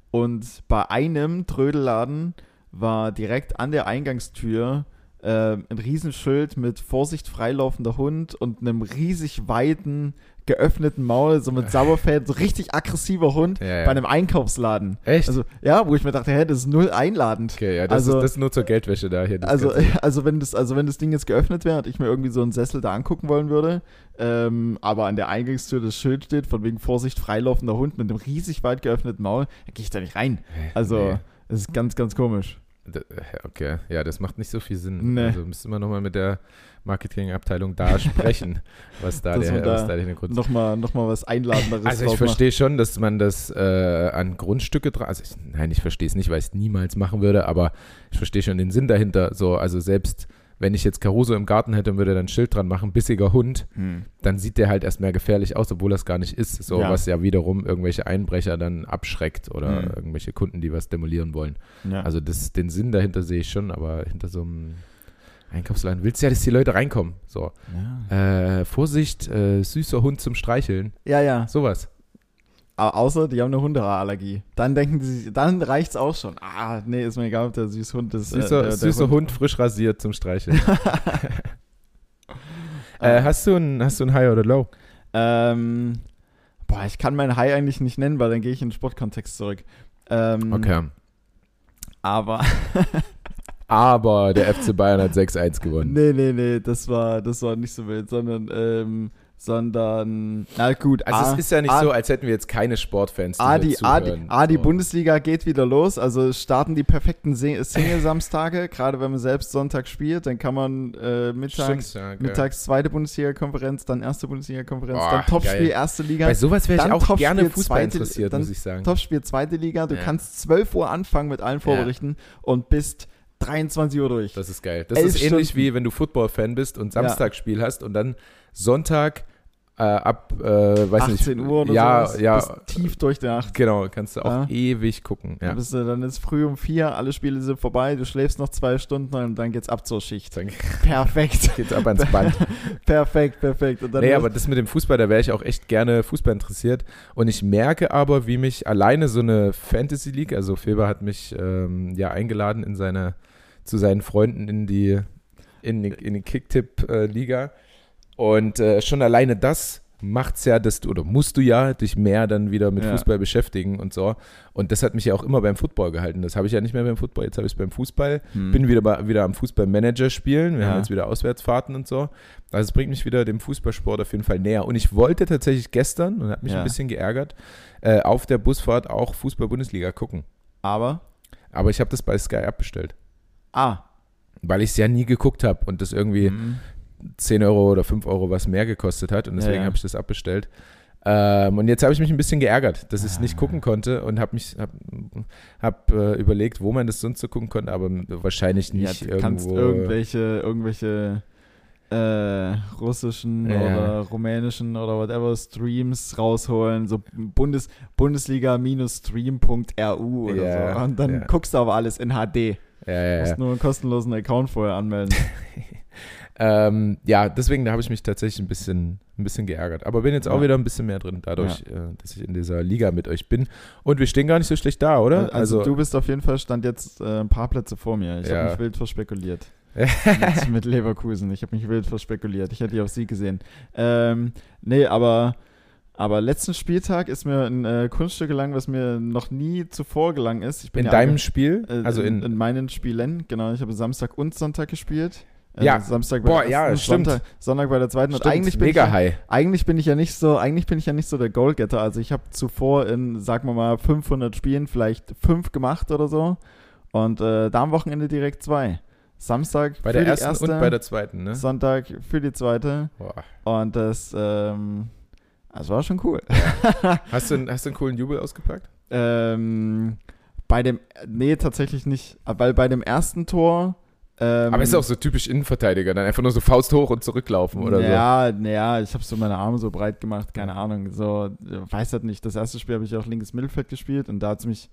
Und bei einem Trödelladen war direkt an der Eingangstür äh, ein Riesenschild mit Vorsicht freilaufender Hund und einem riesig weiten, geöffneten Maul, so mit Sauerfällen, so richtig aggressiver Hund Ja, ja. bei einem Einkaufsladen. Echt? Also, ja, wo ich mir dachte, hä, das ist null einladend. okay, ja, das, also- ist, das ist nur zur Geldwäsche da hier. Also, Ganze. (laughs) also, wenn das, also wenn das Ding jetzt geöffnet wäre und ich mir irgendwie so einen Sessel da angucken wollen würde, ähm, aber an der Eingangstür das Schild steht, von wegen Vorsicht, freilaufender Hund mit einem riesig weit geöffneten Maul, da gehe ich da nicht rein. Also, Nee. das ist ganz, ganz komisch. Okay, ja, das macht nicht so viel Sinn. Nee. Also müssen wir nochmal mit der Marketingabteilung da (laughs) sprechen, was da, der, da was da der Hintergrund ist. Nochmal noch mal was Einladenderes Also ich verstehe schon, dass man das äh, an Grundstücke dran, also ich, nein, ich verstehe es nicht, weil ich es niemals machen würde, aber ich verstehe schon den Sinn dahinter. So, also selbst wenn ich jetzt Caruso im Garten hätte und würde dann ein Schild dran machen, bissiger Hund, Hm. dann sieht der halt erst mehr gefährlich aus, obwohl das gar nicht ist. So, Ja. was ja wiederum irgendwelche Einbrecher dann abschreckt oder Mhm. irgendwelche Kunden, die was demolieren wollen. Ja. Also das, den Sinn dahinter sehe ich schon, aber hinter so einem Einkaufsladen willst du ja, dass die Leute reinkommen. So, ja. äh, Vorsicht, äh, süßer Hund zum Streicheln. ja, ja. Sowas. Außer die haben eine Hundeallergie. Dann denken sich, dann reicht's auch schon. Ah, nee, ist mir egal, ob der süße Hund ist. Süßer, äh, der, der süßer Hund. frisch rasiert zum Streicheln. (laughs) äh, hast, du ein, hast du ein High oder Low? Ähm, boah, ich kann meinen High eigentlich nicht nennen, weil dann gehe ich in den Sportkontext zurück. Ähm, Okay. Aber, (laughs) Aber der FC Bayern hat 6-1 gewonnen. nee, nee, nee, das war, das war nicht so wild, sondern, ähm, sondern, na gut, Also A, es ist ja nicht A, so, als hätten wir jetzt keine Sportfans, die A, die, A, die. A, die. Bundesliga geht wieder los, also starten die perfekten Single-Samstage, (laughs) gerade wenn man selbst Sonntag spielt, dann kann man äh, mittags, Stimmt, ja, mittags zweite Bundesliga-Konferenz, dann erste Bundesliga-Konferenz, dann Topspiel, erste Liga, Bei sowas wäre ich auch Topspiel, gerne Fußball zweite- interessiert, dann muss ich sagen. Topspiel zweite Liga, du Ja. kannst 12 Uhr anfangen mit allen Vorberichten und bist 23 Uhr durch. Das ist geil. Das ist ähnlich Stunden. wie wenn du Football-Fan bist und Samstagsspiel hast und dann Sonntag äh, ab, äh, weiß 18 nicht, Uhr oder ja, so. ja, Bist tief durch die Nacht. genau, kannst du auch Ja. ewig gucken. Ja. Dann, bist du, dann ist früh um vier, alle Spiele sind vorbei, du schläfst noch zwei Stunden und dann geht's ab zur Schicht. Dann Perfekt. (laughs) geht's ab ans Band. (laughs) perfekt, perfekt. Und dann Nee, aber das mit dem Fußball, da wäre ich auch echt gerne Fußball interessiert. Und ich merke aber, wie mich alleine so eine Fantasy League, also Feber hat mich ähm, ja eingeladen in seine, zu seinen Freunden in die, in die, in die Kicktipp-Liga. Und äh, schon alleine das macht's ja, dass du, oder musst du ja dich mehr dann wieder mit Ja. Fußball beschäftigen und so. Und das hat mich ja auch immer beim Football gehalten. Das habe ich ja nicht mehr beim Football, jetzt habe ich es beim Fußball. Hm. Bin wieder, bei, wieder am Fußballmanager spielen. Wir Ja. haben jetzt wieder Auswärtsfahrten und so. Also es bringt mich wieder dem Fußballsport auf jeden Fall näher. Und ich wollte tatsächlich gestern, und hat mich Ja. ein bisschen geärgert, äh, auf der Busfahrt auch Fußball-Bundesliga gucken. aber, Aber ich habe das bei Sky abbestellt. ah, Weil ich es ja nie geguckt habe und das irgendwie hm. 10 Euro oder 5 Euro was mehr gekostet hat. Und deswegen Ja, ja. habe ich das abbestellt. Ähm, und jetzt habe ich mich ein bisschen geärgert, dass ich es Ah. nicht gucken konnte und habe mich hab, hab, äh, überlegt, wo man das sonst so gucken konnte, aber wahrscheinlich ja, nicht du irgendwo. kannst irgendwelche, irgendwelche äh, russischen Ja. oder rumänischen oder whatever Streams rausholen, so Bundes, Bundesliga-stream.ru oder Ja, so. Und dann ja. guckst du aber alles in HD. ja, ja, Du ja. musst nur einen kostenlosen Account vorher anmelden. (laughs) Ähm, ja, deswegen habe ich mich tatsächlich ein bisschen, ein bisschen geärgert. Aber bin jetzt auch Ja. wieder ein bisschen mehr drin, dadurch, äh, dass ich in dieser Liga mit euch bin. Und wir stehen gar nicht so schlecht da, oder? Also, du bist auf jeden Fall, stand jetzt äh, ein paar Plätze vor mir. Ich Ja. habe mich wild verspekuliert. (laughs) mit, mit Leverkusen. Ich habe mich wild verspekuliert. Ich hätte die auf sie gesehen. Ähm, nee, aber, aber letzten Spieltag ist mir ein äh, Kunststück gelangt, was mir noch nie zuvor gelangen ist. Ich bin in ja deinem Spiel? äh, also in, in, in meinen Spielen, genau. Ich habe Samstag und Sonntag gespielt. Äh, Ja. Samstag bei Boah, der ja, ersten, stimmt. Sonntag, Sonntag bei der zweiten. Stimmt, und eigentlich bin, ich mega ja, high. eigentlich bin ich ja nicht so, eigentlich bin ich ja nicht so der Goalgetter. Also ich habe zuvor in, sagen wir mal, 500 Spielen vielleicht fünf gemacht oder so. Und äh, da am Wochenende direkt zwei. Samstag Bei der ersten erste, und bei der zweiten, ne? Sonntag für die zweite. Boah. Und das, ähm, das war schon cool. (laughs) Hast, du, einen- hast du einen coolen Jubel ausgepackt? ähm, bei dem, nee, tatsächlich nicht. Weil bei dem ersten Tor. Ähm, Aber ist auch so typisch Innenverteidiger, dann einfach nur so Faust hoch und zurücklaufen oder so. ja, naja, ich habe so meine Arme so breit gemacht, keine Ahnung. So, weiß halt nicht. Das erste Spiel habe ich auch linkes Mittelfeld gespielt und da hat es mich.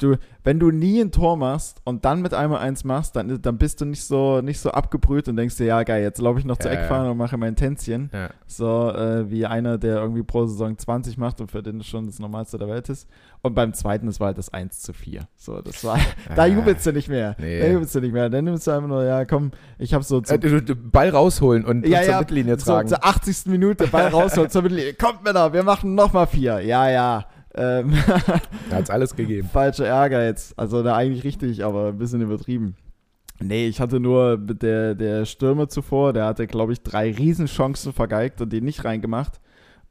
Du, wenn du nie ein Tor machst und dann mit einmal eins machst, dann, dann bist du nicht so, nicht so abgebrüht und denkst dir, ja geil, jetzt laufe ich noch zur Ja, Eckfahne ja. und mache mein Tänzchen. Ja. So äh, wie einer, der irgendwie pro Saison 20 macht und für den das schon das Normalste der Welt ist. Und beim zweiten, das war halt das 1 zu 4. So, das war, (laughs) da Ah. jubelst du nicht mehr. Nee. Da jubelst du nicht mehr. Dann nimmst du einfach nur, ja komm, ich habe so Äh, zum, du- du- Ball rausholen und, ja, und zur ja, Mittellinie so tragen. zur 80. Minute Ball rausholen zur Mittellinie. Kommt Männer, wir machen nochmal vier. Ja, ja. Ähm, Da (laughs) hat's alles gegeben. falscher Ärger jetzt. Also da eigentlich richtig, aber ein bisschen übertrieben. Nee, ich hatte nur mit der, der Stürmer zuvor, der hatte, glaube ich, drei Riesenchancen vergeigt und die nicht reingemacht.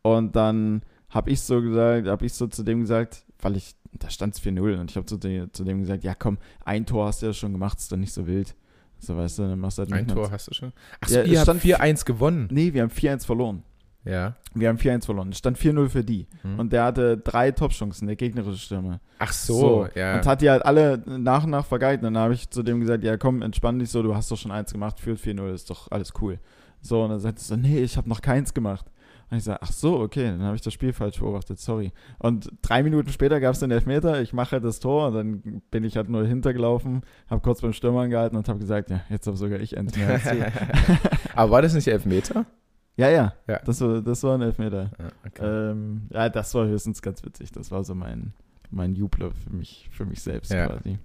Und dann habe ich so gesagt, habe ich so zu dem gesagt, weil ich, da stand es 4-0 und ich habe zu, dem- zu dem gesagt, ja komm, ein Tor hast du ja schon gemacht, ist doch nicht so wild. So, weißt du, dann machst du halt Ein Tor hast du schon. Ach Ja, ihr habt stand 4-1 gewonnen. Nee, wir haben 4-1 verloren. Ja. Wir haben 4-1 verloren. Es stand 4-0 für die. Hm. Und der hatte drei Top-Chancen, der gegnerische Stürmer. Ach so, ja. Und hat die halt alle nach und nach vergeigt. Und dann habe ich zu dem gesagt, ja komm, entspann dich so, du hast doch schon eins gemacht, führt 4-0, ist doch alles cool. So, und dann sagt er so, nee, ich habe noch keins gemacht. Und ich sage, ach so, okay, dann habe ich das Spiel falsch beobachtet, sorry. Und drei Minuten später gab es den Elfmeter, ich mache halt das Tor und dann bin ich halt nur hintergelaufen, habe kurz beim Stürmer angehalten und habe gesagt, ja, jetzt habe sogar ich sie. (laughs) Aber war das nicht Elfmeter? Ja, ja, Ja. Das, war, das war ein Elfmeter. Ja, okay. Ähm, ja, das war höchstens ganz witzig. Das war so mein, mein Jubler für mich, für mich selbst Ja. quasi.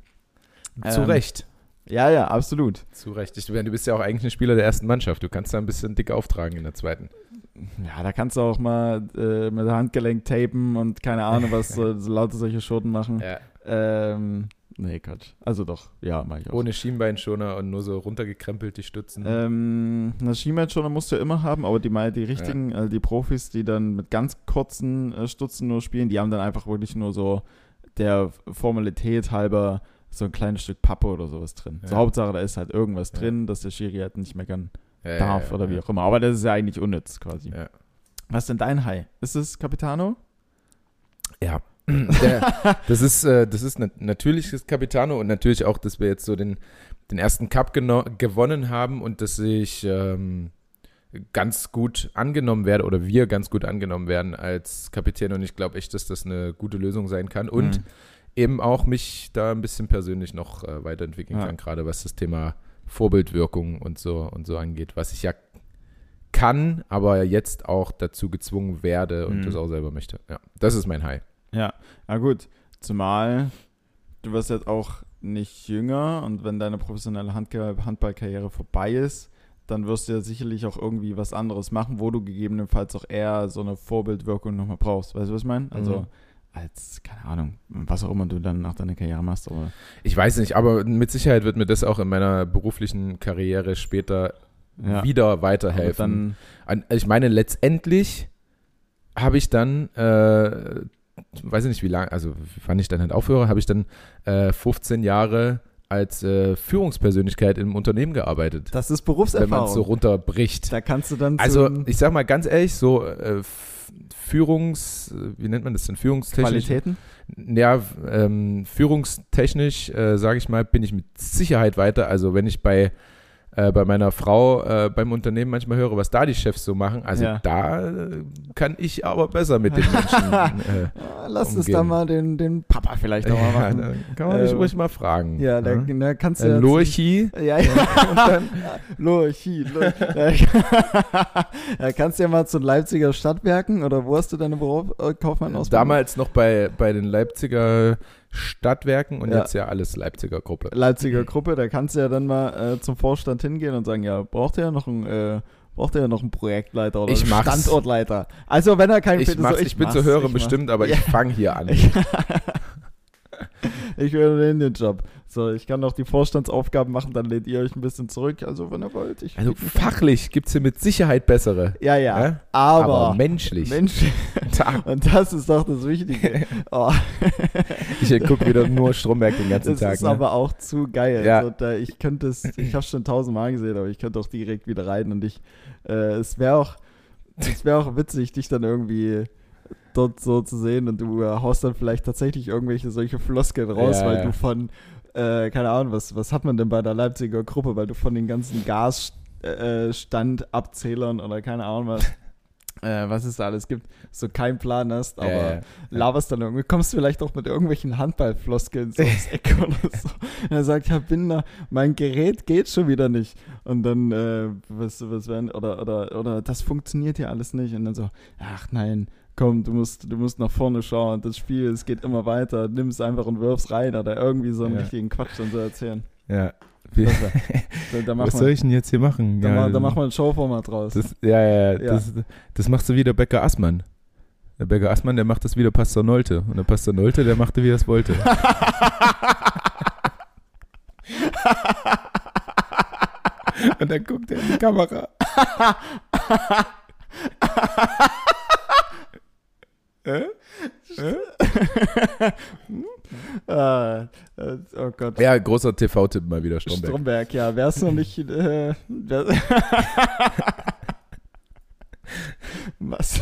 Zu ähm, Recht. Ja, ja, absolut. Zu Recht. Ich du bist ja auch eigentlich ein Spieler der ersten Mannschaft. Du kannst da ein bisschen dick auftragen in der zweiten. Ja, da kannst du auch mal äh, mit Handgelenk tapen und keine Ahnung, was (laughs) so, so lauter solche Schoten machen. Ja. Ähm, nee, Quatsch. Also doch, ja, mach ich auch. Ohne Schienbeinschoner und nur so runtergekrempelt die Stützen. Ähm, eine Schienbeinschoner musst du immer haben, aber die, mal- die richtigen, also die Profis, die dann mit ganz kurzen äh, Stutzen nur spielen, die haben dann einfach wirklich nur so der Formalität halber so ein kleines Stück Pappe oder sowas drin. So Ja. Hauptsache, da ist halt irgendwas Ja. drin, dass der Schiri halt nicht meckern Ja, darf ja, oder ja. wie auch immer. Aber das ist ja eigentlich unnütz quasi. Ja. Was ist denn dein High? Ist es Capitano? Ja. Der, das ist, äh, das ist nat natürlich das Capitano und natürlich auch, dass wir jetzt so den, den ersten Cup gewonnen haben und dass ich ähm, ganz gut angenommen werde oder wir ganz gut angenommen werden als Kapitän und ich glaube echt, dass das eine gute Lösung sein kann und Mhm. eben auch mich da ein bisschen persönlich noch äh, weiterentwickeln Ja. kann, gerade was das Thema Vorbildwirkung und so und so angeht, was ich ja kann, aber jetzt auch dazu gezwungen werde und Mhm. das auch selber möchte. Ja, das ist mein High. Ja, na gut. Zumal du wirst jetzt auch nicht jünger und wenn deine professionelle Handballkarriere vorbei ist, dann wirst du ja sicherlich auch irgendwie was anderes machen, wo du gegebenenfalls auch eher so eine Vorbildwirkung nochmal brauchst. Weißt du, was ich meine? Also Mhm. als, keine Ahnung, was auch immer du dann nach deiner Karriere machst. Aber Ich weiß nicht, aber mit Sicherheit wird mir das auch in meiner beruflichen Karriere später ja, wieder weiterhelfen. Ich meine, letztendlich habe ich dann, äh, weiß ich nicht wie lange, also wann ich dann halt aufhöre, habe ich dann äh, 15 Jahre als äh, Führungspersönlichkeit im Unternehmen gearbeitet, das ist wenn man es so Berufserfahrung. runterbricht. da kannst du dann Also ich sag mal ganz ehrlich, so äh, Führungs, wie nennt man das denn, Führungstechnisch? Qualitäten. Ja, ähm, führungstechnisch, äh, sage ich mal, bin ich mit Sicherheit weiter. Also wenn ich bei äh, bei meiner Frau äh, beim Unternehmen manchmal höre, was da die Chefs so machen, also Ja. da äh, kann ich aber besser mit den Menschen. (laughs) äh, Lass es umgehen. dann mal den, den Papa vielleicht (laughs) auch mal ja, machen. da kann man mich Ähm, ruhig mal fragen. Ja, da, ne? da kannst du Äh, ja. Lurchi. Ja, ja. (laughs) Dann, Lurchi, Lurchi. (laughs) ja, kannst du ja mal zu den Leipziger Stadtwerken oder wo hast du deine äh, Kaufmann aus? damals noch bei, bei den Leipziger Stadtwerken und Ja. jetzt ja alles Leipziger Gruppe. Leipziger Gruppe, da kannst du ja dann mal äh, zum Vorstand hingehen und sagen, ja, braucht ihr ja noch einen, äh, braucht ihr ja noch einen Projektleiter oder Ich einen. Standortleiter. Also wenn er keinen Ich, so, ich, bin mach's, zu hören ich bestimmt, aber Ja. ich fange hier an. (laughs) Ich, übernehme den Job. So, ich kann noch die Vorstandsaufgaben machen, dann lehnt ihr euch ein bisschen zurück. Also wenn ihr wollt. Ich Also fachlich gibt es hier mit Sicherheit bessere. ja, ja, Ja? aber, Aber, menschlich. Mensch, (laughs) Da, und das ist doch das Wichtige. (laughs) Oh, ich gucke wieder nur Stromberg den ganzen das Tag. ist ne? aber auch zu geil. Ja. Also, da, ich könnte es, ich habe schon tausendmal gesehen, aber ich könnte auch direkt wieder rein und ich, äh, es wäre auch, es wäre auch witzig, dich dann irgendwie dort so zu sehen und du äh, haust dann vielleicht tatsächlich irgendwelche solche Floskeln raus, Ja, weil ja. du von, äh, keine Ahnung, was, was hat man denn bei der Leipziger Gruppe, weil du von den ganzen Gasstandabzählern oder keine Ahnung was, (laughs) äh, was es da alles gibt, so keinen Plan hast, aber Ja, ja. laberst dann irgendwie, kommst vielleicht auch mit irgendwelchen Handballfloskeln so ums Eck oder (laughs) so. Und er sagt, Herr Binder, mein Gerät geht schon wieder nicht. Und dann, äh, was, was werden, oder, oder, oder das funktioniert hier alles nicht. Und dann so, ach nein, komm, du musst, du musst nach vorne schauen, das Spiel, es geht immer weiter, nimm es einfach und wirf's rein oder irgendwie so einen Ja. richtigen Quatsch dann so erzählen. ja. Wie, (laughs) Da, da, was soll ich denn jetzt hier machen? da, ja, ma- da macht man ein Showformat draus. das, ja, ja, ja, Ja. Das, das machst du wieder Becker Assmann. Der Becker Assmann, der macht das wieder Pastor Nolte. Und der Pastor Nolte, der machte, wie er es wollte. (laughs) Und dann guckt er in die Kamera. (laughs) äh? Äh? (laughs) Ah, äh, oh Gott. Ja, großer TV-Tipp mal wieder, Stromberg. Stromberg, ja. Wer es noch nicht. Äh, wer, (laughs) Was?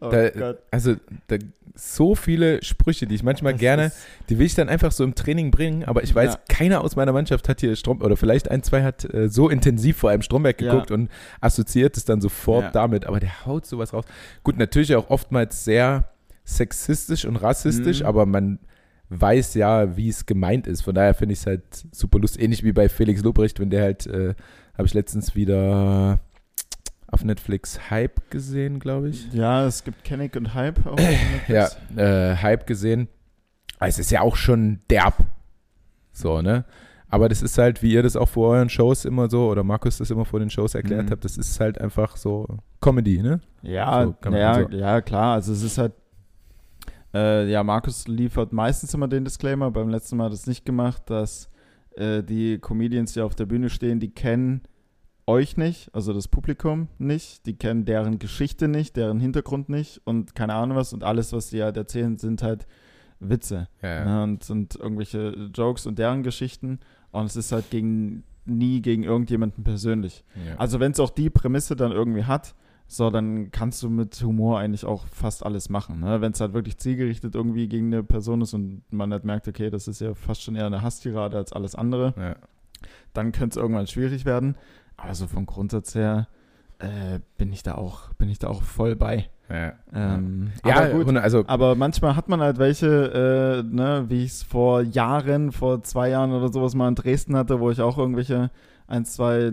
oh Da- Gott. Also, da, so viele Sprüche, die ich manchmal Das gerne, die will ich dann einfach so im Training bringen, aber ich weiß, Ja. keiner aus meiner Mannschaft hat hier Strom, oder vielleicht ein, zwei hat äh, so intensiv vor einem Stromberg Ja. geguckt und assoziiert es dann sofort Ja. damit, aber der haut sowas raus. Gut, natürlich auch oftmals sehr sexistisch und rassistisch, Mhm. aber man weiß ja, wie es gemeint ist. Von daher finde ich es halt super lustig. Ähnlich wie bei Felix Lobrecht, wenn der halt, äh, habe ich letztens wieder auf Netflix Hype gesehen, glaube ich. Ja, es gibt Kennick und Hype auch. auf Ja, äh, Hype gesehen. Aber Es ist ja auch schon derb. So, ne? Aber das ist halt, wie ihr das auch vor euren Shows immer so, oder Markus das immer vor den Shows erklärt Mhm. habt, das ist halt einfach so Comedy, ne? Ja, So ja, so- ja, klar. Also es ist halt, äh, ja, Markus liefert meistens immer den Disclaimer. Beim letzten Mal hat er es nicht gemacht, dass äh, die Comedians, die auf der Bühne stehen, die kennen euch nicht, also das Publikum nicht, die kennen deren Geschichte nicht, deren Hintergrund nicht und keine Ahnung was und alles, was die halt erzählen, sind halt Witze Ja, ne, und sind irgendwelche Jokes und deren Geschichten und es ist halt gegen nie gegen irgendjemanden persönlich. ja. Also wenn es auch die Prämisse dann irgendwie hat, so, dann kannst du mit Humor eigentlich auch fast alles machen. Ne? Wenn es halt wirklich zielgerichtet irgendwie gegen eine Person ist und man halt merkt, okay, das ist ja fast schon eher eine Hasstirade als alles andere, ja. dann könnte es irgendwann schwierig werden. Aber so vom Grundsatz her äh, bin ich da auch, bin ich da auch voll bei. Ja, Ähm, ja aber gut. also Aber manchmal hat man halt welche, äh, ne, wie ich es vor Jahren, vor zwei Jahren oder sowas mal in Dresden hatte, wo ich auch irgendwelche ein, zwei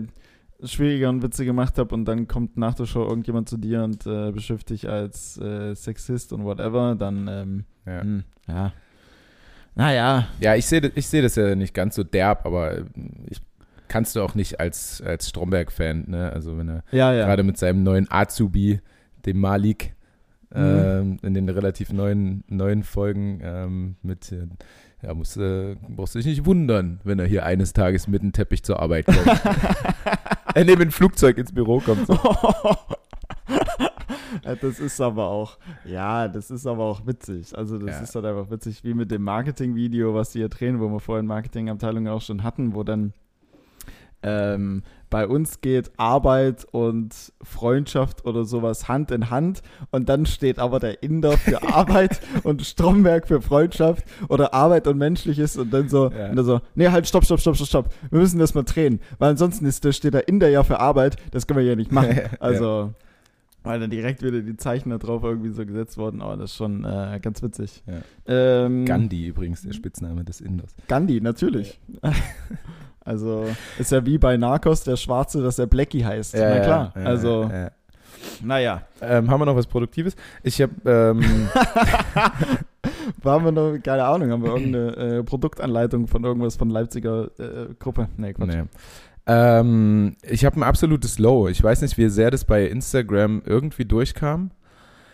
schwierige und Witze gemacht habe und dann kommt nach der Show irgendjemand zu dir und äh, beschimpft dich als äh, Sexist und whatever, dann, ähm, ja. hm, ja. Naja, ja, ich sehe das, ich seh das ja nicht ganz so derb, aber ich kannst du auch nicht als, als Stromberg-Fan, ne? Also wenn er ja, ja. gerade mit seinem neuen Azubi, dem Malik, Mhm. ähm, in den relativ neuen, neuen Folgen ähm, mit, äh, ja, musst, äh, brauchst du dich nicht wundern, wenn er hier eines Tages mit dem Teppich zur Arbeit kommt. (laughs) er neben ein Flugzeug ins Büro kommt. So. (laughs) Das ist aber auch, ja, das ist aber auch witzig. Also das Ja. ist halt einfach witzig, wie mit dem Marketing-Video, was die hier drehen, wo wir vorhin Marketingabteilung auch schon hatten, wo dann ähm, bei uns geht Arbeit und Freundschaft oder sowas Hand in Hand und dann steht aber der Inder für (laughs) Arbeit und Stromberg für Freundschaft oder Arbeit und Menschliches und dann so, Ja. und dann so nee, halt, stopp, stopp, stopp, stopp, stopp. Wir müssen das mal drehen, weil ansonsten ist, da steht der Inder ja für Arbeit, das können wir ja nicht machen. (laughs) Ja. Also, weil dann direkt wieder die Zeichen da drauf irgendwie so gesetzt wurden, aber das ist schon äh, ganz witzig. Ja. Ähm, Gandhi übrigens, der Spitzname des Inders. Gandhi, natürlich. (laughs) also ist ja wie bei Narcos der Schwarze, dass er Blackie heißt. Na klar. ja, also, ja, ja. naja. Ähm, haben wir noch was Produktives? Ich habe ähm, (laughs) Waren wir noch, keine Ahnung, haben wir irgendeine äh, Produktanleitung von irgendwas von Leipziger äh, Gruppe? Nee, Quatsch. Nee. Ähm, ich habe ein absolutes Low. Ich weiß nicht, wie sehr das bei Instagram irgendwie durchkam.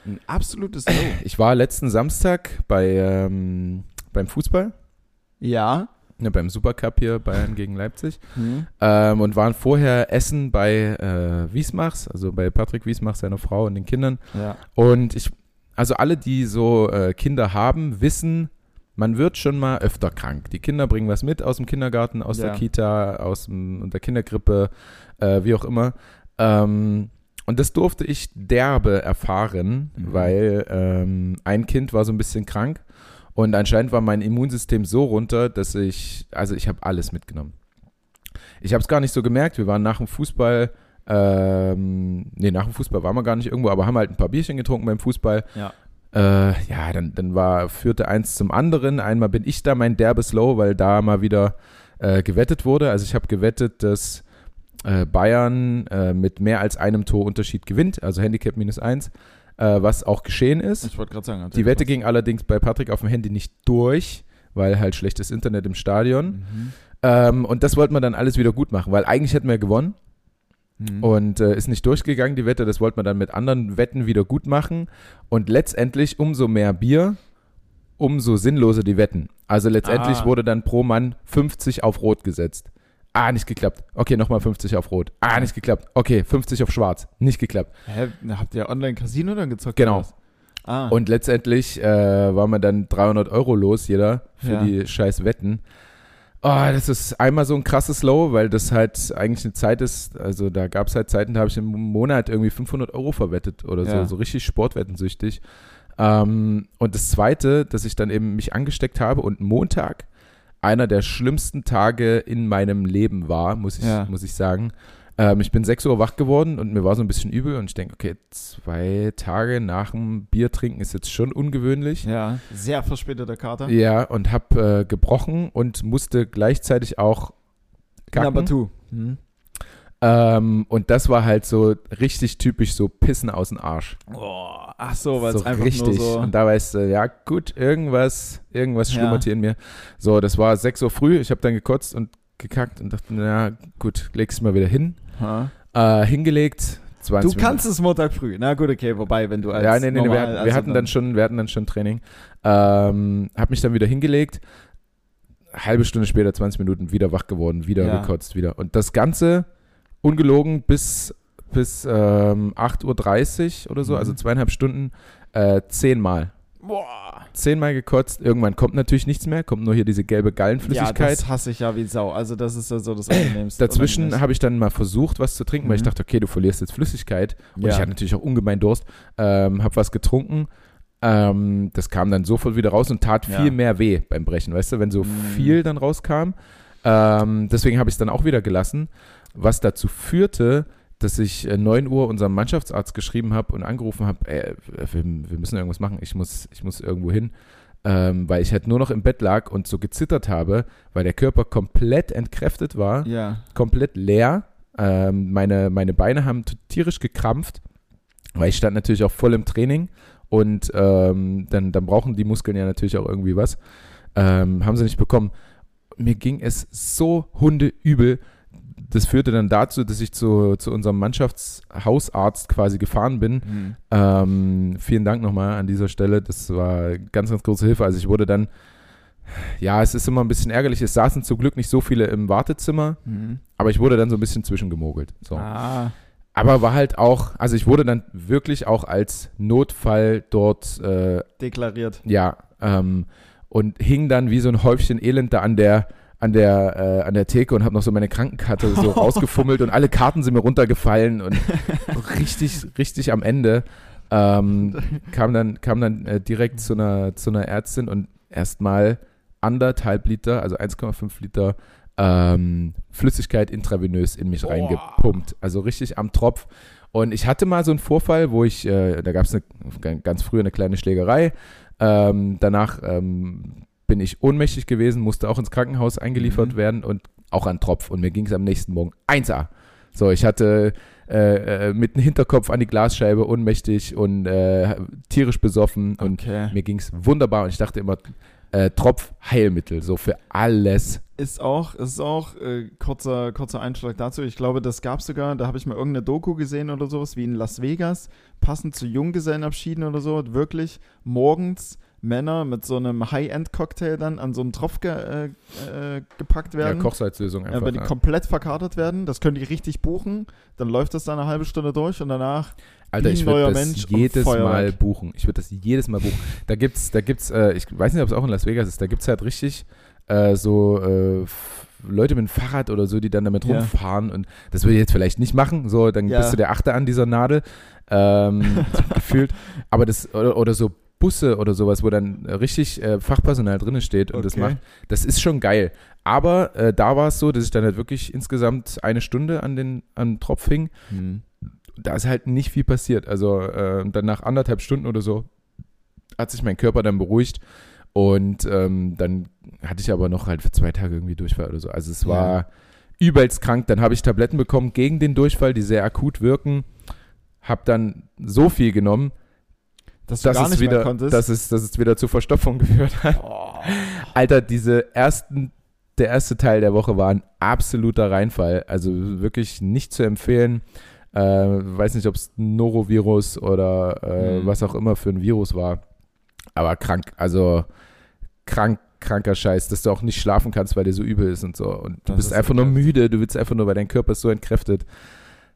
Ein absolutes Low. Ich war letzten Samstag bei, ähm, beim Fußball, ja. Ne, beim Supercup hier Bayern gegen Leipzig Hm. ähm, und waren vorher essen bei äh, Wiesmachs, also bei Patrick Wiesmach, seiner Frau und den Kindern. Ja. Und ich, also alle, die so äh, Kinder haben, wissen, man wird schon mal öfter krank. Die Kinder bringen was mit aus dem Kindergarten, aus Ja. der Kita, aus dem, der Kindergrippe, äh, wie auch immer. Ähm, und das durfte ich derbe erfahren, Mhm. weil ähm, ein Kind war so ein bisschen krank und anscheinend war mein Immunsystem so runter, dass ich, also ich habe alles mitgenommen. Ich habe es gar nicht so gemerkt. Wir waren nach dem Fußball, ähm, nee, nach dem Fußball waren wir gar nicht irgendwo, aber haben halt ein paar Bierchen getrunken beim Fußball. Ja. Äh, ja, dann, dann war, führte eins zum anderen. Einmal bin ich da mein derbes Low, weil da mal wieder äh, gewettet wurde. Also ich habe gewettet, dass äh, Bayern äh, mit mehr als einem Torunterschied gewinnt, also Handicap minus eins, äh, was auch geschehen ist. Ich wollte gerade sagen. Die Wette ging allerdings bei Patrick auf dem Handy nicht durch, weil halt schlechtes Internet im Stadion. Mhm. Ähm, und das wollten wir dann alles wieder gut machen, weil eigentlich hätten wir gewonnen Mhm. und äh, ist nicht durchgegangen, die Wette. Das wollte man dann mit anderen Wetten wieder gut machen. Und letztendlich, umso mehr Bier, umso sinnloser die Wetten. Also letztendlich Ah. wurde dann pro Mann 50 auf Rot gesetzt. Ah, nicht geklappt. Okay, nochmal 50 auf Rot. Ah, nicht geklappt. Okay, 50 auf Schwarz. Nicht geklappt. Hä, habt ihr Online-Casino dann gezockt? Genau. Ah. Und letztendlich äh, war man dann 300 Euro los, jeder, für Ja. die scheiß Wetten. Oh, das ist einmal so ein krasses Low, weil das halt eigentlich eine Zeit ist, also da gab es halt Zeiten, da habe ich im Monat irgendwie 500 Euro verwettet oder so, Ja. so richtig sportwettensüchtig. Ähm, und das Zweite, dass ich dann eben mich angesteckt habe und Montag einer der schlimmsten Tage in meinem Leben war, muss ich, Ja. muss ich sagen. Ähm, ich bin 6 Uhr wach geworden und mir war so ein bisschen übel und ich denke, okay, zwei Tage nach dem Bier trinken ist jetzt schon ungewöhnlich. ja, sehr verspäteter Kater. Ja, und habe äh, gebrochen und musste gleichzeitig auch Number kacken. two. Mhm. Ähm, und das war halt so richtig typisch so Pissen aus dem Arsch. Oh, ach so, weil es so einfach richtig. nur so... Und da weißt du, ja gut, irgendwas, irgendwas schlummert hier in mir. So, das war 6 Uhr früh, ich habe dann gekotzt und gekackt und dachte, na gut, leg's mal wieder hin. Äh, hingelegt, 20 Du kannst es Montag früh. Na gut, okay, wobei, wenn du als ja, nee, nee, nee, wir, normal, hatten, wir also hatten dann schon, wir hatten dann schon Training. Ähm, hab mich dann wieder hingelegt. Halbe Stunde später, 20 Minuten, wieder wach geworden, wieder Ja. gekotzt, wieder. Und das Ganze ungelogen bis, bis ähm, 8.30 Uhr oder so, Mhm. also zweieinhalb Stunden, äh, zehnmal. Boah. Zehnmal gekotzt. Irgendwann kommt natürlich nichts mehr, kommt nur hier diese gelbe Ja, Gallenflüssigkeit. das hasse ich ja wie Sau. Also das ist ja so das Angenehmste. Dazwischen habe ich dann mal versucht, was zu trinken, weil ich Mhm. dachte, okay, du verlierst jetzt Flüssigkeit. Und Ja. ich hatte natürlich auch ungemein Durst. Ähm, habe was getrunken. Ähm, das kam dann sofort wieder raus und tat Ja. viel mehr weh beim Brechen, weißt du, wenn so Mhm. viel dann rauskam. Ähm, deswegen habe ich es dann auch wieder gelassen, was dazu führte, dass ich äh, 9 Uhr unserem Mannschaftsarzt geschrieben habe und angerufen habe, ey, wir, wir müssen irgendwas machen, ich muss, ich muss irgendwo hin. Ähm, weil ich halt nur noch im Bett lag und so gezittert habe, weil der Körper komplett entkräftet war Ja. komplett leer. Ähm, meine, meine Beine haben tierisch gekrampft, weil ich stand natürlich auch voll im Training und ähm, dann, dann brauchen die Muskeln ja natürlich auch irgendwie was. Ähm, haben sie nicht bekommen. Mir ging es so hundeübel. Das führte dann dazu, dass ich zu, zu unserem Mannschaftshausarzt quasi gefahren bin. Hm. Ähm, vielen Dank nochmal an dieser Stelle. Das war ganz, ganz große Hilfe. Also ich wurde dann, ja, es ist immer ein bisschen ärgerlich. Es saßen zum Glück nicht so viele im Wartezimmer. Hm. Aber ich wurde dann so ein bisschen zwischengemogelt. So. Ah. Aber war halt auch, also ich wurde dann wirklich auch als Notfall dort, äh, Deklariert. ja, ähm, und hing dann wie so ein Häufchen Elend da an der, an der, äh, an der Theke und habe noch so meine Krankenkarte so (laughs) rausgefummelt und alle Karten sind mir runtergefallen und (laughs) richtig, richtig am Ende ähm, kam dann, kam dann äh, direkt zu einer, zu einer Ärztin und erstmal anderthalb Liter, also 1,5 Liter ähm, Flüssigkeit intravenös in mich Boah. reingepumpt. Also richtig am Tropf. Und ich hatte mal so einen Vorfall, wo ich, äh, da gab es ganz früh eine kleine Schlägerei. Ähm, danach ähm, bin ich ohnmächtig gewesen, musste auch ins Krankenhaus eingeliefert Mhm. werden und auch an Tropf. Und mir ging es am nächsten Morgen 1A. So, ich hatte äh, äh, mit dem Hinterkopf an die Glasscheibe ohnmächtig und äh, tierisch besoffen und Okay. mir ging es wunderbar. Und ich dachte immer, äh, Tropf Heilmittel, so für alles. Ist auch, ist auch äh, kurzer, kurzer Einschlag dazu. Ich glaube, das gab sogar, da habe ich mal irgendeine Doku gesehen oder sowas, wie in Las Vegas, passend zu Junggesellenabschieden oder so, wirklich morgens Männer mit so einem High-End-Cocktail dann an so einen Tropf ge, äh, äh, gepackt Ja, werden. Kochsalzlösung Ja, einfach. wenn die ja. komplett verkatert werden, das können die richtig buchen, dann läuft das dann eine halbe Stunde durch und danach Alter, ich würde das Mensch jedes Mal buchen. Ich würde das jedes Mal buchen. Da gibt's, da gibt's, äh, ich weiß nicht, ob es auch in Las Vegas ist, da gibt es halt richtig äh, so äh, Leute mit dem Fahrrad oder so, die dann damit Ja. rumfahren und das würde ich jetzt vielleicht nicht machen, so, dann Ja. bist du der Achte an dieser Nadel, ähm, (laughs) gefühlt, aber das, oder, oder so Busse oder sowas, wo dann richtig äh, Fachpersonal drin steht und das Okay. macht, das ist schon geil. Aber äh, da war es so, dass ich dann halt wirklich insgesamt eine Stunde an den an Tropf hing hm. da ist halt nicht viel passiert. Also äh, dann nach anderthalb Stunden oder so hat sich mein Körper dann beruhigt und ähm, dann hatte ich aber noch halt für zwei Tage irgendwie Durchfall oder so. Also es war Ja. übelst krank. Dann habe ich Tabletten bekommen gegen den Durchfall, die sehr akut wirken. Hab dann so viel genommen, dass du dass gar es nicht mehr wieder, konntest. dass es, dass es wieder zur Verstopfung (laughs) geführt hat. oh. Alter, diese ersten, der erste Teil der Woche war ein absoluter Reinfall. Also wirklich nicht zu empfehlen. Äh, weiß nicht, ob es Norovirus oder äh, Mhm. was auch immer für ein Virus war. Aber krank, also krank, kranker Scheiß, dass du auch nicht schlafen kannst, weil dir so übel ist und so. Und du Das bist ist einfach nur müde, du willst einfach nur, weil dein Körper ist so entkräftet.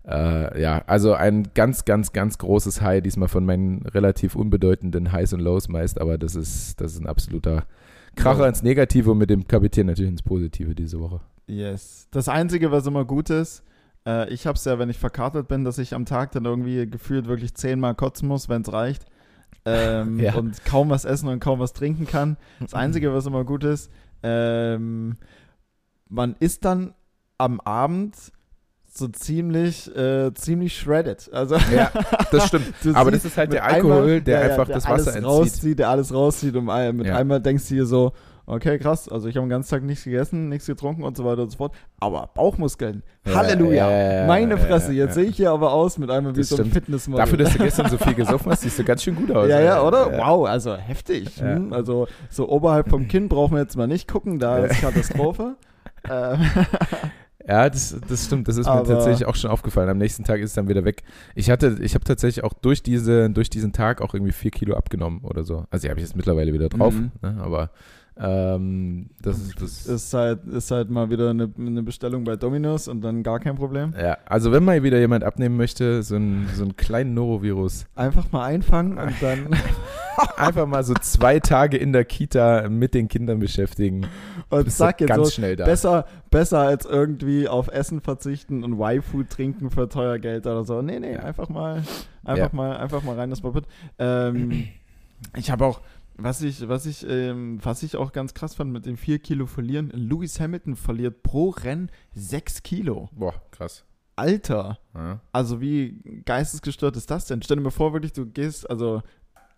Äh, ja, also ein ganz, ganz, ganz großes High, diesmal von meinen relativ unbedeutenden Highs und Lows meist, aber das ist, das ist ein absoluter Kracher ins Negative und mit dem Kapitän natürlich ins Positive diese Woche. Yes. Das Einzige, was immer gut ist, äh, ich habe es ja, wenn ich verkatert bin, dass ich am Tag dann irgendwie gefühlt wirklich zehnmal kotzen muss, wenn es reicht. (laughs) Ähm, Ja. Und kaum was essen und kaum was trinken kann. Das Einzige, was immer gut ist, ähm, man ist dann am Abend so ziemlich, äh, ziemlich shredded. Also Ja, das (laughs) stimmt. Aber das ist halt der Alkohol, einmal- der ja, einfach der das Wasser entzieht. rauszieht, der alles rauszieht und mit Ja. einmal denkst du dir so, okay, krass, also ich habe den ganzen Tag nichts gegessen, nichts getrunken und so weiter und so fort, aber Bauchmuskeln, Ja, Halleluja, ja, ja, meine Fresse, jetzt sehe ich hier aber aus mit einmal wie Das so ein stimmt. Fitnessmodel. Dafür, dass du gestern so viel gesoffen hast, siehst du ganz schön gut aus. ja, ja, oder? Wow, also heftig. Hm? Also so oberhalb vom Kinn brauchen wir jetzt mal nicht gucken, da ist Katastrophe. (laughs) (laughs) Ja, das, das stimmt. Das ist mir Aber- tatsächlich auch schon aufgefallen. Am nächsten Tag ist es dann wieder weg. Ich hatte, ich habe tatsächlich auch durch diese, durch diesen Tag auch irgendwie vier Kilo abgenommen oder so. Also die habe ich jetzt mittlerweile wieder drauf. Mhm. Ne? Aber ähm, das ist das. ist, halt, ist halt mal wieder eine, eine Bestellung bei Dominos und dann gar kein Problem. ja, also wenn mal wieder jemand abnehmen möchte, so ein, so einen kleinen Norovirus, Einfach mal einfangen und (laughs) dann einfach mal so zwei Tage in der Kita mit den Kindern beschäftigen. und zack, jetzt ganz so schnell da. besser, besser als irgendwie auf Essen verzichten und Y-Food trinken für teuer Geld oder so. Nee, nee, einfach mal, einfach Ja. mal, einfach mal rein das Puppet. Ähm, (clears throat) ich habe auch, was ich, was ich, ähm, was ich auch ganz krass fand mit den 4 Kilo verlieren, Lewis Hamilton verliert pro Rennen 6 Kilo. Boah, krass. Alter! Ja. Also wie geistesgestört ist das denn? Stell dir mal vor, wirklich, du gehst, also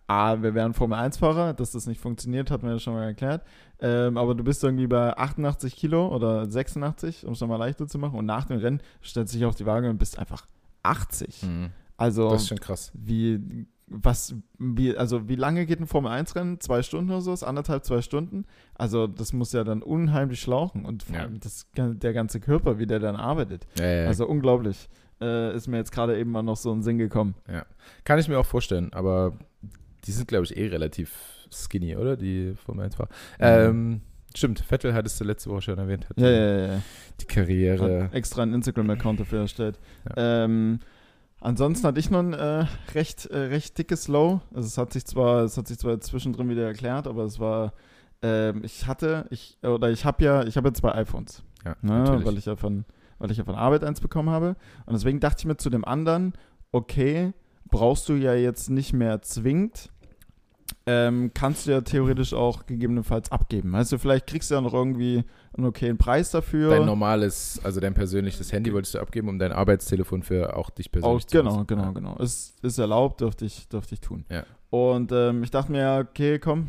A, wir wären Formel-1-Fahrer, dass das nicht funktioniert, hat man ja schon mal erklärt. Ähm, aber du bist irgendwie bei 88 Kilo oder 86, um es nochmal leichter zu machen. Und nach dem Rennen stellst du dich auf die Waage und bist einfach 80. Mhm. Also Das ist schon krass. wie, was, wie, also wie lange geht ein Formel-1-Rennen? Zwei Stunden oder so? Anderthalb, zwei Stunden? Also das muss ja dann unheimlich schlauchen. Und vor Ja. allem das, der ganze Körper, wie der dann arbeitet. Ja, ja, ja. Also unglaublich. Äh, ist mir jetzt gerade eben mal noch so ein Sinn gekommen. Kann ich mir auch vorstellen, aber die sind, glaube ich, eh relativ skinny, oder? Die Formel 1 Fahrer. Ähm, stimmt, Vettel hattest du letzte Woche schon erwähnt. Hat Ja, die, ja, ja. ja. Die Karriere. Hat extra einen Instagram-Account dafür erstellt. Ähm, ansonsten hatte ich noch ein äh, recht, äh, recht dickes Low. Also es hat sich zwar, es hat sich zwar zwischendrin wieder erklärt, aber es war ähm, ich hatte, ich, oder ich habe ja, ich habe ja zwei iPhones. Ja, ne, weil ich ja von, weil ich ja von Arbeit eins bekommen habe. Und deswegen dachte ich mir zu dem anderen, okay, brauchst du ja jetzt nicht mehr zwingend. Ähm, kannst du ja theoretisch auch gegebenenfalls abgeben. Weißt du, vielleicht kriegst du ja noch irgendwie einen okayen Preis dafür. Dein normales, also dein persönliches Handy wolltest du abgeben, um dein Arbeitstelefon für auch dich persönlich Auch, zu genau, nutzen. genau, Ja. genau. Ist, ist erlaubt, dürfte ich, dürfte ich tun. Ja. Und ähm, ich dachte mir, okay, komm,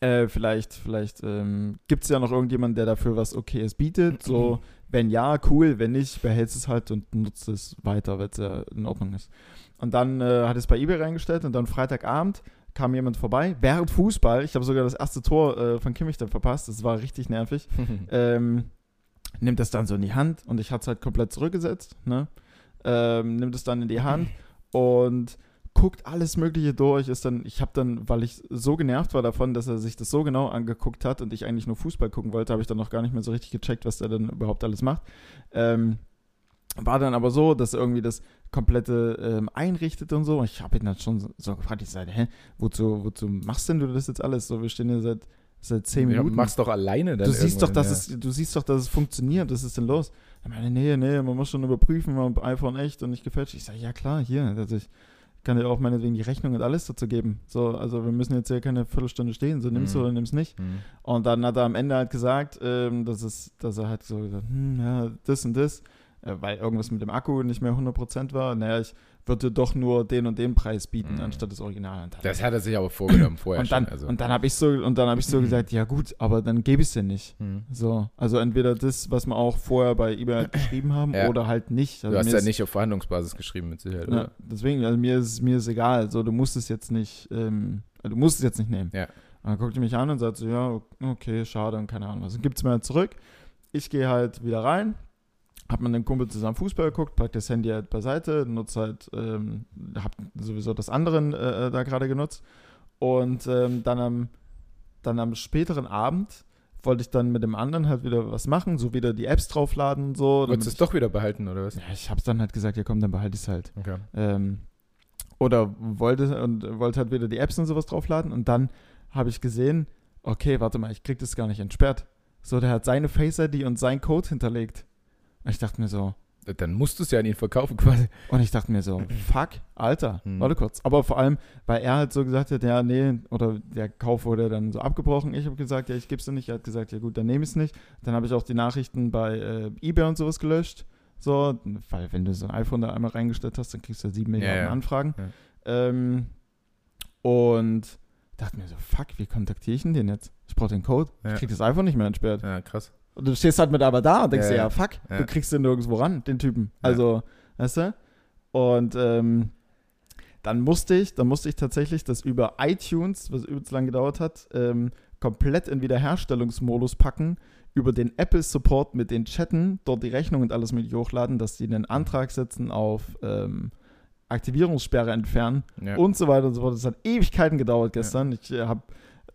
äh, vielleicht, vielleicht ähm, gibt es ja noch irgendjemanden, der dafür was Okayes bietet. (clears throat) So, wenn ja, cool, wenn nicht, behältst es halt und nutzt es weiter, weil es ja in Ordnung ist. Und dann äh, hat es bei eBay reingestellt und dann Freitagabend kam jemand vorbei, während Fußball, ich habe sogar das erste Tor äh, von Kimmich dann verpasst, das war richtig nervig (laughs) ähm, nimmt das dann so in die Hand und ich hatte es halt komplett zurückgesetzt, ne? Ähm, nimmt es dann in die Hand (laughs) und guckt alles Mögliche durch. Ist dann, ich habe dann, weil ich so genervt war davon, dass er sich das so genau angeguckt hat und ich eigentlich nur Fußball gucken wollte, habe ich dann noch gar nicht mehr so richtig gecheckt, was der dann überhaupt alles macht. Ähm, war dann aber so, dass er irgendwie das komplette ähm, einrichtet und so. Ich habe ihn dann schon so, gefragt, ich sage, hä, wozu, wozu machst denn du das jetzt alles? So, wir stehen hier seit, seit zehn Ja, Minuten. machst doch alleine dann Du siehst doch, dass ja. es, du siehst doch, dass es funktioniert. Was ist denn los? Er meine, nee, nee, man muss schon überprüfen, ob iPhone echt und nicht gefälscht. Ich sage, ja klar, hier. Also ich kann dir auch meinetwegen die Rechnung und alles dazu geben. So, also wir müssen jetzt hier keine Viertelstunde stehen. So nimmst du Mhm. oder nimmst nicht. Mhm. Und dann hat er am Ende halt gesagt, ähm, dass, es, dass er halt so gesagt, hm, ja, das und das, weil irgendwas mit dem Akku nicht mehr 100% war. Naja, ich würde doch nur den und den Preis bieten, Mhm. anstatt das Original. Das hat er sich aber vorgenommen vorher und dann, schon. Also. und dann habe ich so, und dann habe ich so gesagt, ja gut, aber dann gebe ich es dir nicht. Mhm. So, also entweder das, was wir auch vorher bei eBay halt geschrieben haben, Ja. oder halt nicht. Also Du hast ja ist- nicht auf Verhandlungsbasis geschrieben, mit Sicherheit, oder? deswegen, also mir ist mir ist egal. So, du musst es jetzt nicht, ähm, du musst es jetzt nicht nehmen. Ja. Und dann guckt er mich an und sagt so, ja, okay, schade und keine Ahnung was. Dann gibt es mir halt zurück. Ich gehe halt wieder rein, hab mit einem Kumpel zusammen Fußball geguckt, pack das Handy halt beiseite, nutze halt, ähm, hab sowieso das andere äh, da gerade genutzt. Und ähm, dann am dann am späteren Abend wollte ich dann mit dem anderen halt wieder was machen, so wieder die Apps draufladen und so. Wolltest du es doch wieder behalten, oder was? ich, ja, ich hab's dann halt gesagt, ja komm, dann behalte ich es halt. Okay. Ähm, oder wollte und wollte halt wieder die Apps und sowas draufladen und dann habe ich gesehen, okay, warte mal, ich krieg das gar nicht entsperrt. So, der hat seine Face ID und seinen Code hinterlegt. Und ich dachte mir so, Dann musst du es ja an ihn verkaufen quasi. und ich dachte mir so, fuck, Alter, Mhm. warte kurz. Aber vor allem, weil er halt so gesagt hat, ja, nee, oder der Kauf wurde dann so abgebrochen. Ich habe gesagt, ja, ich gebe es dir nicht. Er hat gesagt, ja gut, dann nehme ich es nicht. Dann habe ich auch die Nachrichten bei äh, eBay und sowas gelöscht. So, weil wenn du so ein iPhone da einmal reingestellt hast, dann kriegst du ja sieben Milliarden ja. Anfragen. Ja. Ähm, und dachte mir so, fuck, wie kontaktiere ich denn den jetzt? Ich brauche den Code. Ja. Ich krieg das iPhone nicht mehr entsperrt. Ja, krass. Und du stehst halt mit aber da und denkst Ja, dir, ja. ja, fuck, Ja. du kriegst den nirgendwo ran, den Typen. Also, weißt du? Und ähm, dann musste ich, dann musste ich tatsächlich das über iTunes, was übelst lang gedauert hat, ähm, komplett in Wiederherstellungsmodus packen, über den Apple Support mit den Chatten, dort die Rechnung und alles mit hochladen, dass die einen Antrag setzen auf ähm, Aktivierungssperre entfernen und so weiter und so fort. Das hat Ewigkeiten gedauert gestern. Ich äh, habe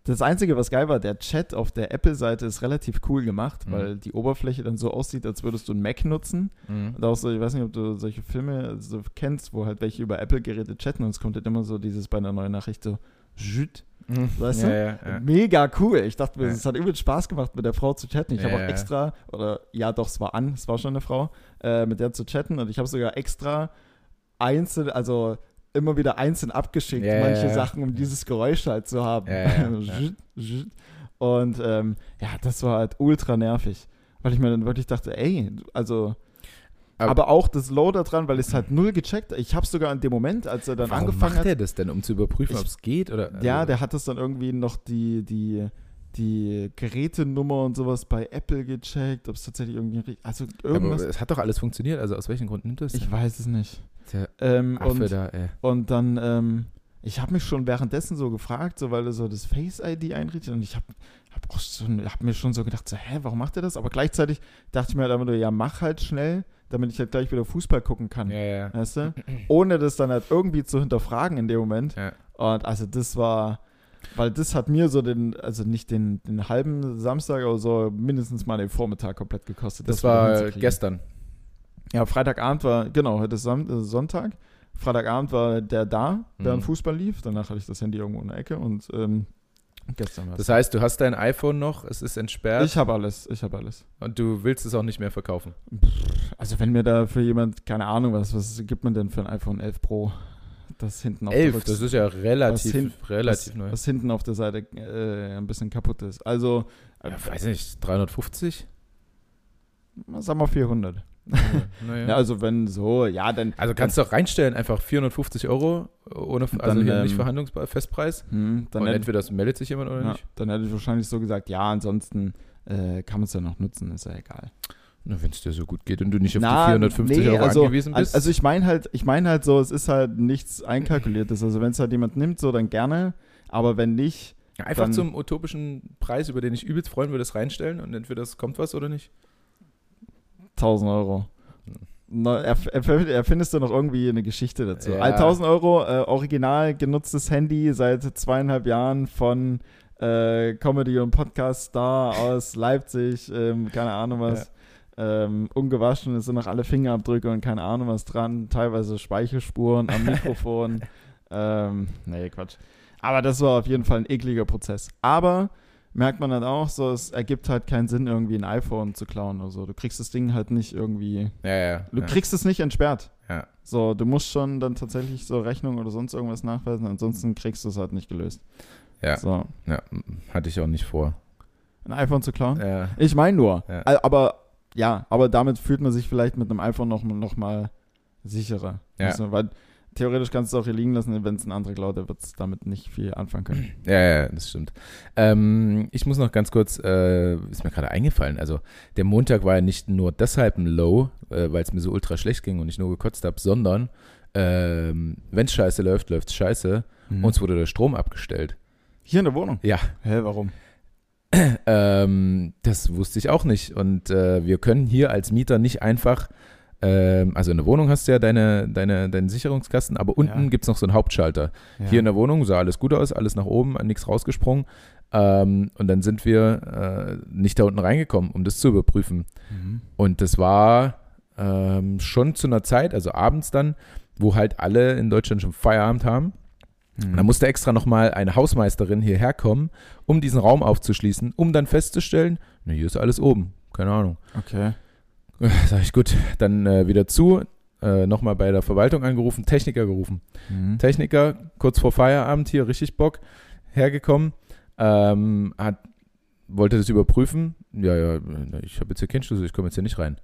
das Einzige, was geil war, der Chat auf der Apple-Seite ist relativ cool gemacht, Mhm. weil die Oberfläche dann so aussieht, als würdest du einen Mac nutzen. Mhm. Und auch so, ich weiß nicht, ob du solche Filme so kennst, wo halt welche über Apple-Geräte chatten und es kommt halt immer so dieses bei einer neuen Nachricht so, Jüt. Mhm. Weißt ja, du? Ja, ja. Mega cool. Ich dachte mir, es hat übel Spaß gemacht, mit der Frau zu chatten. Ich habe auch extra, oder ja, doch, es war an, es war schon eine Frau, äh, mit der zu chatten und ich habe sogar extra einzeln, also immer wieder einzeln abgeschickt, Ja, ja, manche ja. Sachen, um dieses Geräusch halt zu haben. Ja, ja, ja. (laughs) Zschüt. Und ähm, ja, das war halt ultra nervig. Weil ich mir dann wirklich dachte, ey, also. Aber- Aber, auch das Low da dran, weil es halt null gecheckt Ich habe sogar in dem Moment, als er dann Warum angefangen macht hat. er das denn, um zu überprüfen, ob es geht? Oder, Ja, also- der hat das dann irgendwie noch die, die, die Gerätenummer und sowas bei Apple gecheckt, ob es tatsächlich irgendwie. Also Aber irgendwas. es hat doch alles funktioniert, also aus welchen Gründen nimmt das? ich weiß es nicht. Der Ähm, Affe und, da, ey. und dann, ähm, ich habe mich schon währenddessen so gefragt, so weil er so das Face-ID einrichtet und ich habe hab schon, hab mir schon so gedacht, so, hä, warum macht er das? Aber gleichzeitig dachte ich mir halt einfach nur, ja, mach halt schnell, damit ich halt gleich wieder Fußball gucken kann. Ja, ja. Weißt du? (clears throat) Ohne das dann halt irgendwie zu hinterfragen in dem Moment. ja. Und also das war, weil das hat mir so den, also nicht den, den halben Samstag, aber so mindestens mal den Vormittag komplett gekostet. Das wieder war gestern. Ja, Freitagabend war, genau, heute ist äh, Sonntag. Freitagabend war der da, während Mhm. Fußball lief. Danach hatte ich das Handy irgendwo in der Ecke und ähm, Gestern war's. Das heißt, du hast dein iPhone noch, es ist entsperrt Ich habe alles, ich habe alles. und du willst es auch nicht mehr verkaufen. Also wenn mir da für jemand, keine Ahnung, was, was gibt man denn für ein iPhone 11 Pro? Das hinten auf der 11, Rücks- das ist ja relativ, hin- relativ was, neu. was hinten auf der Seite äh, ein bisschen kaputt ist. Also, äh, Ja, weiß nicht, 350? sagen wir 400. naja. (laughs) Ja, also wenn so, ja, dann. Also kannst du auch reinstellen, einfach 450 Euro, ohne, also Dann, hier nicht ähm, verhandlungsbar, Festpreis. hm, dann, und hätte, entweder das meldet sich jemand oder ja, nicht. dann hätte ich wahrscheinlich so gesagt, ja, ansonsten äh, kann man es ja noch nutzen, ist ja egal. Na, wenn es dir so gut geht und du nicht auf Na, die 450 nee, Euro also, angewiesen bist. Also ich meine halt, ich meine halt so, es ist halt nichts einkalkuliertes. Also wenn es halt jemand nimmt, so dann gerne. Aber wenn nicht, Ja, einfach dann- zum utopischen Preis, über den ich übelst freuen würde, das reinstellen und entweder es kommt was oder nicht. 1000 Euro. Na, erfindest du noch irgendwie eine Geschichte dazu? Ja. All 1000 Euro, äh, original genutztes Handy seit zweieinhalb Jahren von äh, Comedy- und Podcast-Star aus Leipzig, ähm, keine Ahnung was. Ähm, ungewaschen, es sind noch alle Fingerabdrücke und keine Ahnung was dran, teilweise Speichelspuren am (laughs) Mikrofon. ähm, nee, Quatsch. Aber das war auf jeden Fall ein ekliger Prozess. Aber merkt man dann auch so, es ergibt halt keinen Sinn, irgendwie ein iPhone zu klauen oder so. Du kriegst das Ding halt nicht irgendwie, Ja, ja. du ja. kriegst es nicht entsperrt. Ja. So, du musst schon dann tatsächlich so Rechnung oder sonst irgendwas nachweisen, ansonsten kriegst du es halt nicht gelöst. Ja. So, ja, hatte ich auch nicht vor. ein iPhone zu klauen? Ja. Ich meine nur. Ja. Aber ja, aber damit fühlt man sich vielleicht mit einem iPhone noch, noch mal sicherer. Ja. Du, weil theoretisch kannst du es auch hier liegen lassen, wenn es ein anderer klaut, der wird es damit nicht viel anfangen können. (clears throat) Ja, ja, das stimmt. Ähm, ich muss noch ganz kurz, äh, ist mir gerade eingefallen, also der Montag war ja nicht nur deshalb ein Low, äh, weil es mir so ultra schlecht ging und ich nur gekotzt habe, sondern ähm, wenn es scheiße läuft, läuft es scheiße. Mhm. Uns wurde der Strom abgestellt. Hier in der Wohnung? Ja, Hä, warum? (clears throat) ähm, das wusste ich auch nicht. Und äh, wir können hier als Mieter nicht einfach, ähm, also in der Wohnung hast du ja deine, deine, deinen Sicherungskasten, aber unten Ja. gibt es noch so einen Hauptschalter. Ja. Hier in der Wohnung sah alles gut aus, alles nach oben, nichts rausgesprungen. Ähm, und dann sind wir äh, nicht da unten reingekommen, um das zu überprüfen. Mhm. Und das war ähm, schon zu einer Zeit, also abends dann, wo halt alle in Deutschland schon Feierabend haben. Mhm. Da musste extra nochmal eine Hausmeisterin hierher kommen, um diesen Raum aufzuschließen, um dann festzustellen, na, hier ist alles oben. Keine Ahnung. Okay. Äh, Sag ich, gut, dann äh, wieder zu, äh, nochmal bei der Verwaltung angerufen, Techniker gerufen. Mhm. Techniker, kurz vor Feierabend hier, richtig Bock, hergekommen, ähm, hat, wollte das überprüfen. Ja, ja, ich habe jetzt hier keinen Schlüssel, ich komme jetzt hier nicht rein.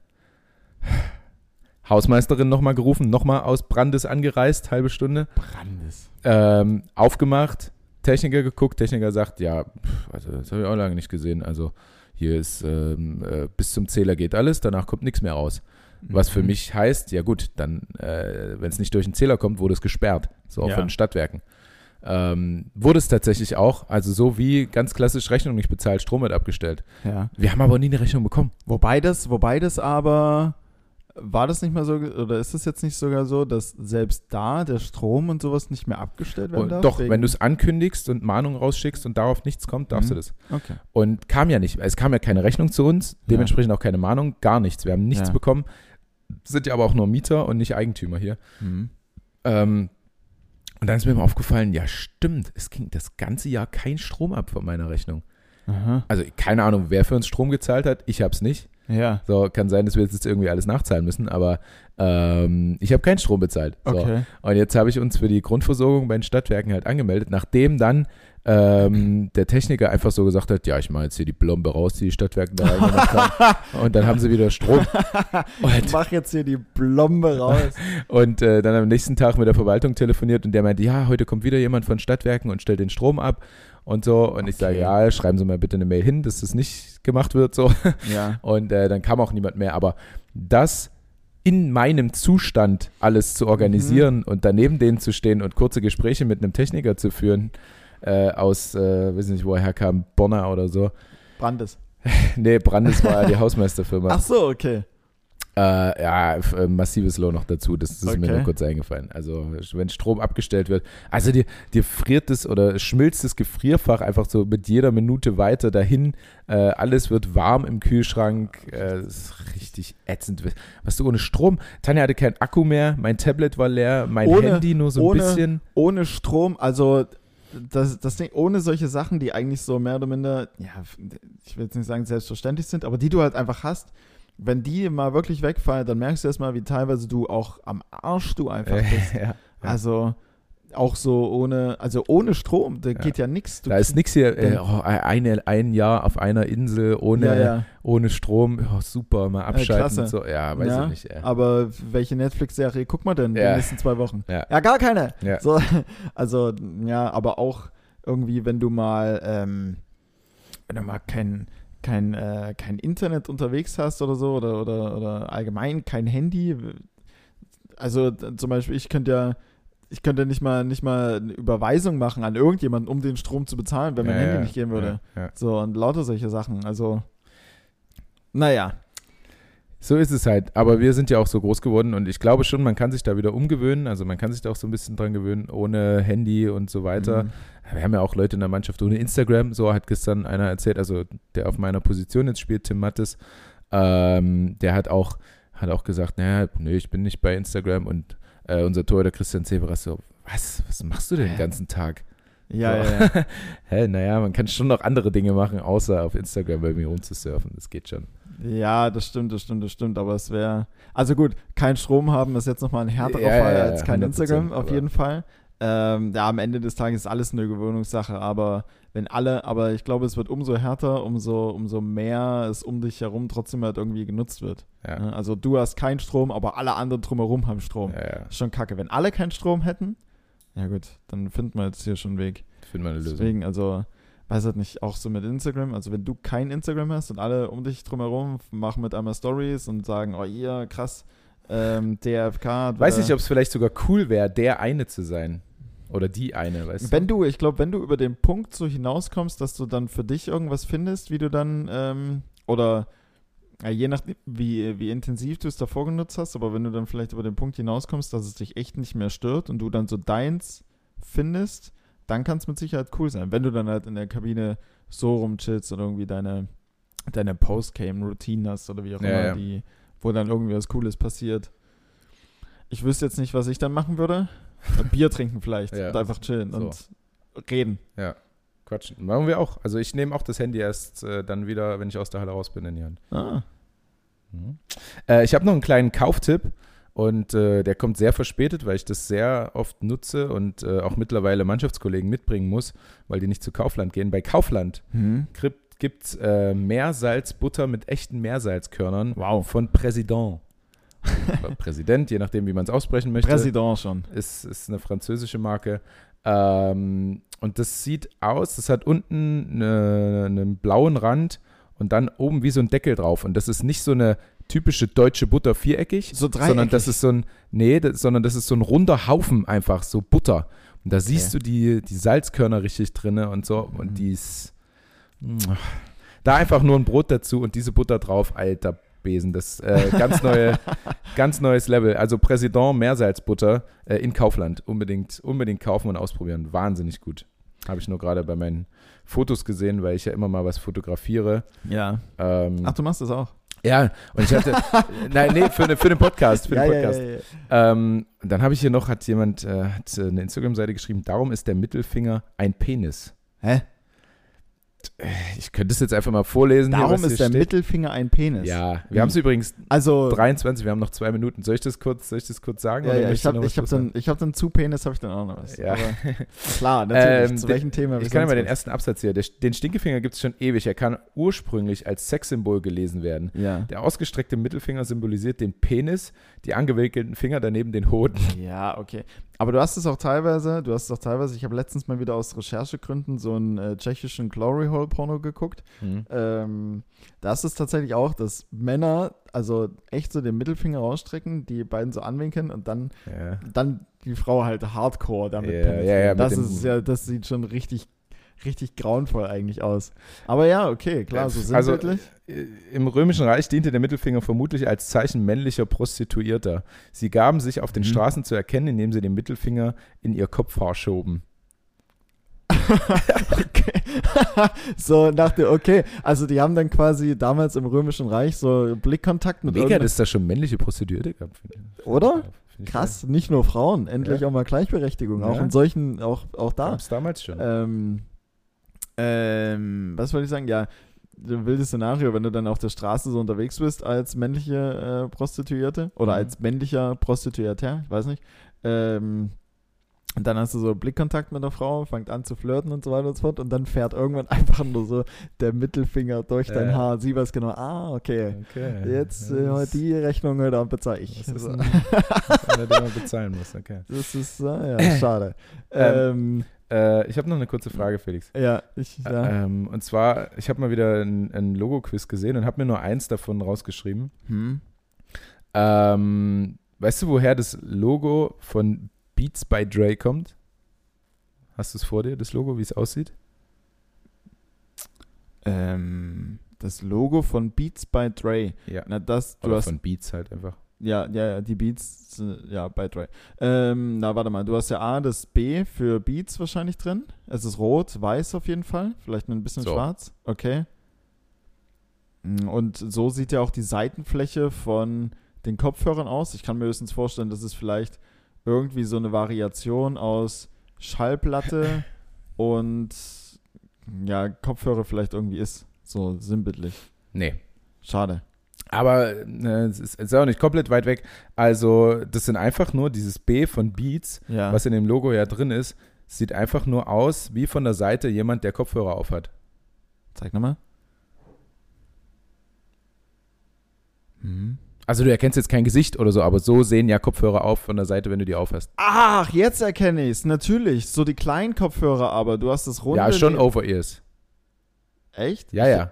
Hausmeisterin nochmal gerufen, nochmal aus Brandes angereist, halbe Stunde, Brandes. ähm, aufgemacht, Techniker geguckt, Techniker sagt, ja, pff, also das habe ich auch lange nicht gesehen, also hier ist ähm, äh, bis zum Zähler geht alles, danach kommt nichts mehr raus. Was für Mhm. mich heißt, ja gut, dann, äh, wenn es nicht durch den Zähler kommt, wurde es gesperrt. So auch Ja. von den Stadtwerken. Ähm, wurde es tatsächlich auch, also so wie ganz klassisch Rechnung nicht bezahlt, Strom wird abgestellt. Ja. Wir haben aber nie eine Rechnung bekommen. Wobei das, wobei das aber, war das nicht mal so, oder ist es jetzt nicht sogar so, dass selbst da der Strom und sowas nicht mehr abgestellt werden Und darf? doch, wenn du es ankündigst und Mahnung rausschickst und darauf nichts kommt, darfst Mhm. du das. Okay. Und kam ja nicht. Es kam ja keine Rechnung zu uns, dementsprechend auch keine Mahnung, gar nichts. Wir haben nichts Ja. bekommen. Sind ja aber auch nur Mieter und nicht Eigentümer hier. Mhm. Ähm, und dann ist mir mal aufgefallen, ja stimmt, es ging das ganze Jahr kein Strom ab von meiner Rechnung. Aha. Also keine Ahnung, wer für uns Strom gezahlt hat, ich habe es nicht. Ja. So, kann sein, dass wir jetzt irgendwie alles nachzahlen müssen, aber ähm, ich habe keinen Strom bezahlt. So. Okay. Und jetzt habe ich uns für die Grundversorgung bei den Stadtwerken halt angemeldet, nachdem dann ähm, der Techniker einfach so gesagt hat, ja, ich mache jetzt hier die Blombe raus, die die Stadtwerke da reingemacht haben. (laughs) Und dann haben sie wieder Strom. Ich Und, mach jetzt hier die Blombe raus. (laughs) und äh, dann am nächsten Tag mit der Verwaltung telefoniert und der meinte, ja, heute kommt wieder jemand von Stadtwerken und stellt den Strom ab und so. Und ich sage, Okay. ja, schreiben Sie mal bitte eine Mail hin, dass das nicht gemacht wird. So. (laughs) ja. Und äh, dann kam auch niemand mehr. Aber das in meinem Zustand alles zu organisieren und daneben denen zu stehen und kurze Gespräche mit einem Techniker zu führen, äh, aus, äh, weiß nicht, wo er herkam, Bonner oder so. Brandes. (laughs) nee, Brandes war ja die Hausmeisterfirma. Ach so, okay. Äh, ja, äh, massives Low noch dazu, das, das ist mir Okay. nur kurz eingefallen. Also, wenn Strom abgestellt wird, also dir, dir friert es oder schmilzt das Gefrierfach einfach so mit jeder Minute weiter dahin. Äh, alles wird warm im Kühlschrank. Äh, das ist richtig ätzend. Was du ohne Strom? Tanja hatte keinen Akku mehr, mein Tablet war leer, mein Ohne- Handy nur so ein ohne- bisschen. Ohne Strom, also das, das Ding, ohne solche Sachen, die eigentlich so mehr oder minder, ja, ich will jetzt nicht sagen selbstverständlich sind, aber die du halt einfach hast, wenn die mal wirklich wegfallen, dann merkst du erstmal, wie teilweise du auch am Arsch du einfach bist. (laughs) ja, ja. Also auch so ohne, also ohne Strom, da Ja. geht ja nichts. Da ist nichts hier, äh, oh, eine, ein Jahr auf einer Insel ohne, ja, ja. ohne Strom, oh, super, mal abschalten klasse. und so. Ja, weiß ich nicht. Ey. Aber welche Netflix-Serie guckt man denn in den nächsten zwei Wochen? Ja. gar keine. So, (laughs) also, ja, aber auch irgendwie, wenn du mal, ähm, wenn du mal kein, kein, äh, kein Internet unterwegs hast oder so, oder, oder, oder allgemein kein Handy. Also zum Beispiel, ich könnte ja, ich könnte nicht mal nicht mal eine Überweisung machen an irgendjemanden, um den Strom zu bezahlen, wenn mein Ja, Handy ja, nicht gehen würde. Ja. So, und lauter solche Sachen. Also, naja. So ist es halt. Aber wir sind ja auch so groß geworden und ich glaube schon, man kann sich da wieder umgewöhnen. Also man kann sich da auch so ein bisschen dran gewöhnen, ohne Handy und so weiter. Mhm. Wir haben ja auch Leute in der Mannschaft ohne Instagram. So hat gestern einer erzählt, also der auf meiner Position jetzt spielt, Tim Mattes. Ähm, der hat auch, hat auch gesagt, naja, nee, ich bin nicht bei Instagram. Und äh, unser Torhüter Christian Severas so, was, was machst du denn den ganzen Tag? Ja, so. ja, ja. (laughs) Hä, naja, man kann schon noch andere Dinge machen, außer auf Instagram bei mir rumzusurfen. Das geht schon. Ja, das stimmt, das stimmt, das stimmt. Aber es wäre. Also gut, kein Strom haben ist jetzt nochmal ein härterer Ja, Fall ja, als kein 100%, Instagram, auf jeden Fall. Ähm, ja, am Ende des Tages ist alles eine Gewöhnungssache, aber wenn alle, aber ich glaube, es wird umso härter, umso, umso mehr es um dich herum trotzdem halt irgendwie genutzt wird. Ja, Ne? Also du hast keinen Strom, aber alle anderen drumherum haben Strom. ja, ja. Schon kacke. Wenn alle keinen Strom hätten, ja gut, dann finden wir jetzt hier schon einen Weg. finden wir eine Lösung. Deswegen, also, weiß halt nicht, auch so mit Instagram, also wenn du kein Instagram hast und alle um dich drumherum machen mit einmal Stories und sagen, oh ihr, krass, ähm, DFK. Weiß wieder- nicht, ob es vielleicht sogar cool wäre, der eine zu sein. Oder die eine, weißt Wenn du, ich glaube, wenn du über den Punkt so hinauskommst, dass du dann für dich irgendwas findest, wie du dann, ähm, oder ja, je nachdem, wie, wie intensiv du es davor genutzt hast, aber wenn du dann vielleicht über den Punkt hinauskommst, dass es dich echt nicht mehr stört und du dann so deins findest, dann kann es mit Sicherheit cool sein. Wenn du dann halt in der Kabine so rumchillst und irgendwie deine, deine Postgame-Routine hast oder wie auch Ja, immer, ja. die, wo dann irgendwie was Cooles passiert. Ich wüsste jetzt nicht, was ich dann machen würde. (laughs) Bier trinken vielleicht Ja. und einfach chillen So. und reden. Ja, quatschen. Machen wir auch. Also ich nehme auch das Handy erst äh, dann wieder, wenn ich aus der Halle raus bin, in die Hand. Ah. Mhm. Äh, ich habe noch einen kleinen Kauftipp und äh, der kommt sehr verspätet, weil ich das sehr oft nutze und äh, auch mittlerweile Mannschaftskollegen mitbringen muss, weil die nicht zu Kaufland gehen. Bei Kaufland Hm. gibt es äh, Meersalzbutter mit echten Meersalzkörnern Wow. von Président. Oder Präsident, je nachdem, wie man es aussprechen möchte. Präsident schon. ist, ist eine französische Marke. Ähm, und das sieht aus, das hat unten eine, einen blauen Rand und dann oben wie so ein Deckel drauf. Und das ist nicht so eine typische deutsche Butter viereckig, So sondern das ist so ein, nee, das, sondern das ist so ein runder Haufen einfach, so Butter. Und da siehst du die, die Salzkörner richtig drinne und so. Mhm. Und die ist, da einfach nur ein Brot dazu und diese Butter drauf, alter Besen. Das äh, ganz neue, (laughs) ganz neues Level. Also Präsident Meersalzbutter äh, in Kaufland. Unbedingt, unbedingt kaufen und ausprobieren. Wahnsinnig gut. Habe ich nur gerade bei meinen Fotos gesehen, weil ich ja immer mal was fotografiere. Ja. Ähm, Ach, du machst das auch. Ja, und ich hatte, (laughs) nein, nee, für, ne- für den Podcast, für den Podcast. ja, ja. Ähm, dann habe ich hier noch, hat jemand äh, hat äh, eine Instagram-Seite geschrieben, darum ist der Mittelfinger ein Penis. Hä? Ich könnte es jetzt einfach mal vorlesen. Darum hier ist der steht. Mittelfinger ein Penis. Ja, wir haben es übrigens Also, 23, wir haben noch zwei Minuten. Soll ich das kurz, soll ich das kurz sagen? ja, ja, ich habe hab dann, ich hab dann zu Penis, habe ich dann auch noch was. Ja. Klar, natürlich. Ähm, zu welchem Thema? Ich kann ja mal den ersten Absatz hier. Der, den Stinkefinger gibt es schon ewig. Er kann ursprünglich als Sexsymbol gelesen werden. Ja. Der ausgestreckte Mittelfinger symbolisiert den Penis, die angewinkelten Finger daneben den Hoden. Ja, okay. Aber du hast es auch teilweise, du hast es auch teilweise, ich habe letztens mal wieder aus Recherchegründen so einen äh, tschechischen Glory Hole Porno geguckt. Ähm, da ist es tatsächlich auch, dass Männer also echt so den Mittelfinger rausstrecken, die beiden so anwinkeln und dann, Ja. dann die Frau halt hardcore damit Ja, ja, ja, das ist ja, das sieht schon richtig, richtig grauenvoll eigentlich aus. Aber ja, okay, klar, so Also, sinnbildlich. Äh, Im Römischen Reich diente der Mittelfinger vermutlich als Zeichen männlicher Prostituierter. Sie gaben sich auf den Mhm. Straßen zu erkennen, indem sie den Mittelfinger in ihr Kopfhaar schoben. (laughs) okay. (laughs) so nach der, okay, also die haben dann quasi damals im Römischen Reich so Blickkontakt mit Mega, dass da schon männliche Prostituierte gab. Finde ich. Oder? Krass, nicht nur Frauen, endlich Ja. auch mal Gleichberechtigung, auch Ja. in solchen, auch, auch da. Gab's damals schon. Ähm, ähm, was wollte ich sagen? Ja, ein wildes Szenario, wenn du dann auf der Straße so unterwegs bist als männliche äh, Prostituierte oder Mhm. als männlicher Prostituierter, ich weiß nicht. Ähm, und dann hast du so Blickkontakt mit der Frau, fängt an zu flirten und so weiter und so fort und dann fährt irgendwann (laughs) einfach nur so der Mittelfinger durch dein Ja. Haar. Sie weiß genau, ah, okay. okay. Jetzt äh, die Rechnung heute Abend bezahle ich. Das (laughs) ist ein, das ist einer, den man bezahlen muss, okay. Das ist, äh, ja, (clears throat) schade. ähm, Äh, ich habe noch eine kurze Frage, Felix. ja, ich, ja. Ähm, und zwar, ich habe mal wieder ein, ein Logo-Quiz gesehen und habe mir nur eins davon rausgeschrieben. Hm. Ähm, weißt du, woher das Logo von Beats by Dre kommt? Hast du es vor dir, das Logo, wie es aussieht? Ähm, das Logo von Beats by Dre. Ja. Na, das, du Oder hast, von Beats halt einfach. Ja, ja, ja, die Beats, äh, ja, by Dre. Ähm, na, warte mal, du hast ja A, das B für Beats wahrscheinlich drin. Es ist rot, weiß auf jeden Fall, vielleicht ein bisschen So. schwarz. Okay. Mm, Und so sieht ja auch die Seitenfläche von den Kopfhörern aus. Ich kann mir höchstens vorstellen, dass es vielleicht irgendwie so eine Variation aus Schallplatte (laughs) und ja, Kopfhörer vielleicht irgendwie ist. So sinnbildlich. Nee. Schade. Aber äh, es, ist, es ist auch nicht komplett weit weg. Also, das sind einfach nur dieses B von Beats, Ja. was in dem Logo ja drin ist, sieht einfach nur aus wie von der Seite jemand, der Kopfhörer aufhat. Zeig nochmal. Mhm. Also du erkennst jetzt kein Gesicht oder so, aber so sehen ja Kopfhörer auf von der Seite, wenn du die aufhast. Ach, jetzt erkenne ich es. Natürlich. So die kleinen Kopfhörer, aber du hast das runde. Ja, schon Over-Ears. Echt? Ja, ja.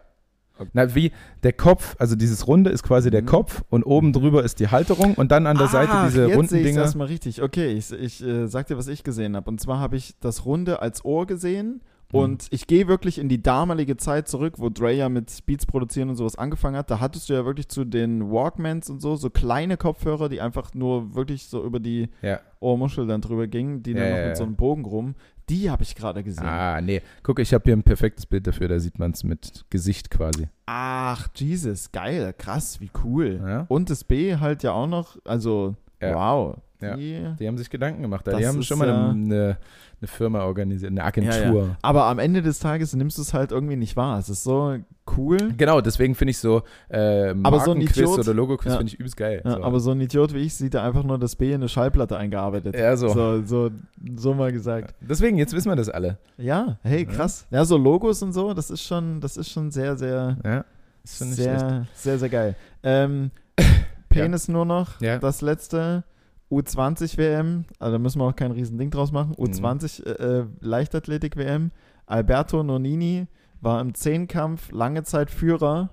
Na, wie der Kopf, also dieses Runde ist quasi der Mhm. Kopf und oben drüber ist die Halterung und dann an der Seite Ach, diese jetzt runden sehe Dinger. erstmal richtig. Okay, ich, ich äh, sag dir, was ich gesehen habe. Und zwar habe ich das Runde als Ohr gesehen. Mhm. Und ich gehe wirklich in die damalige Zeit zurück, wo Dre ja mit Beats produzieren und sowas angefangen hat. Da hattest du ja wirklich zu den Walkmans und so, so kleine Kopfhörer, die einfach nur wirklich so über die Ja. Ohrmuschel dann drüber gingen, die Ja, dann noch ja, mit so einem Bogen rum. Die habe ich gerade gesehen. Ah, nee. Guck, ich habe hier ein perfektes Bild dafür, da sieht man es mit Gesicht quasi. Ach, Jesus, geil, krass, wie cool. Ja. Und das B halt ja auch noch, also, Ja. wow. Ja. Die, Die haben sich Gedanken gemacht. Die haben schon mal äh, eine, eine, Firma organisiert, eine ja, Agentur. ja. Aber am Ende des Tages nimmst du es halt irgendwie nicht wahr. Es ist so cool. Genau, deswegen finde ich so äh, Aber so ein Idiot- oder Logo-Quiz Ja. finde ich übelst geil. Ja, so. Aber so ein Idiot wie ich sieht da einfach nur das B in eine Schallplatte eingearbeitet. Ja, so. So, so, so mal gesagt. Deswegen, jetzt wissen wir das alle. Ja, hey, Ja. krass. Ja, so Logos und so, das ist schon, das ist schon sehr, sehr, Ja, schlecht. sehr, sehr, sehr geil. Ähm, (coughs) Penis nur noch, Ja. das letzte. U20 WM, also da müssen wir auch kein Riesending draus machen. Mhm. U20 äh, äh, Leichtathletik WM. Alberto Nonini war im Zehnkampf lange Zeit Führer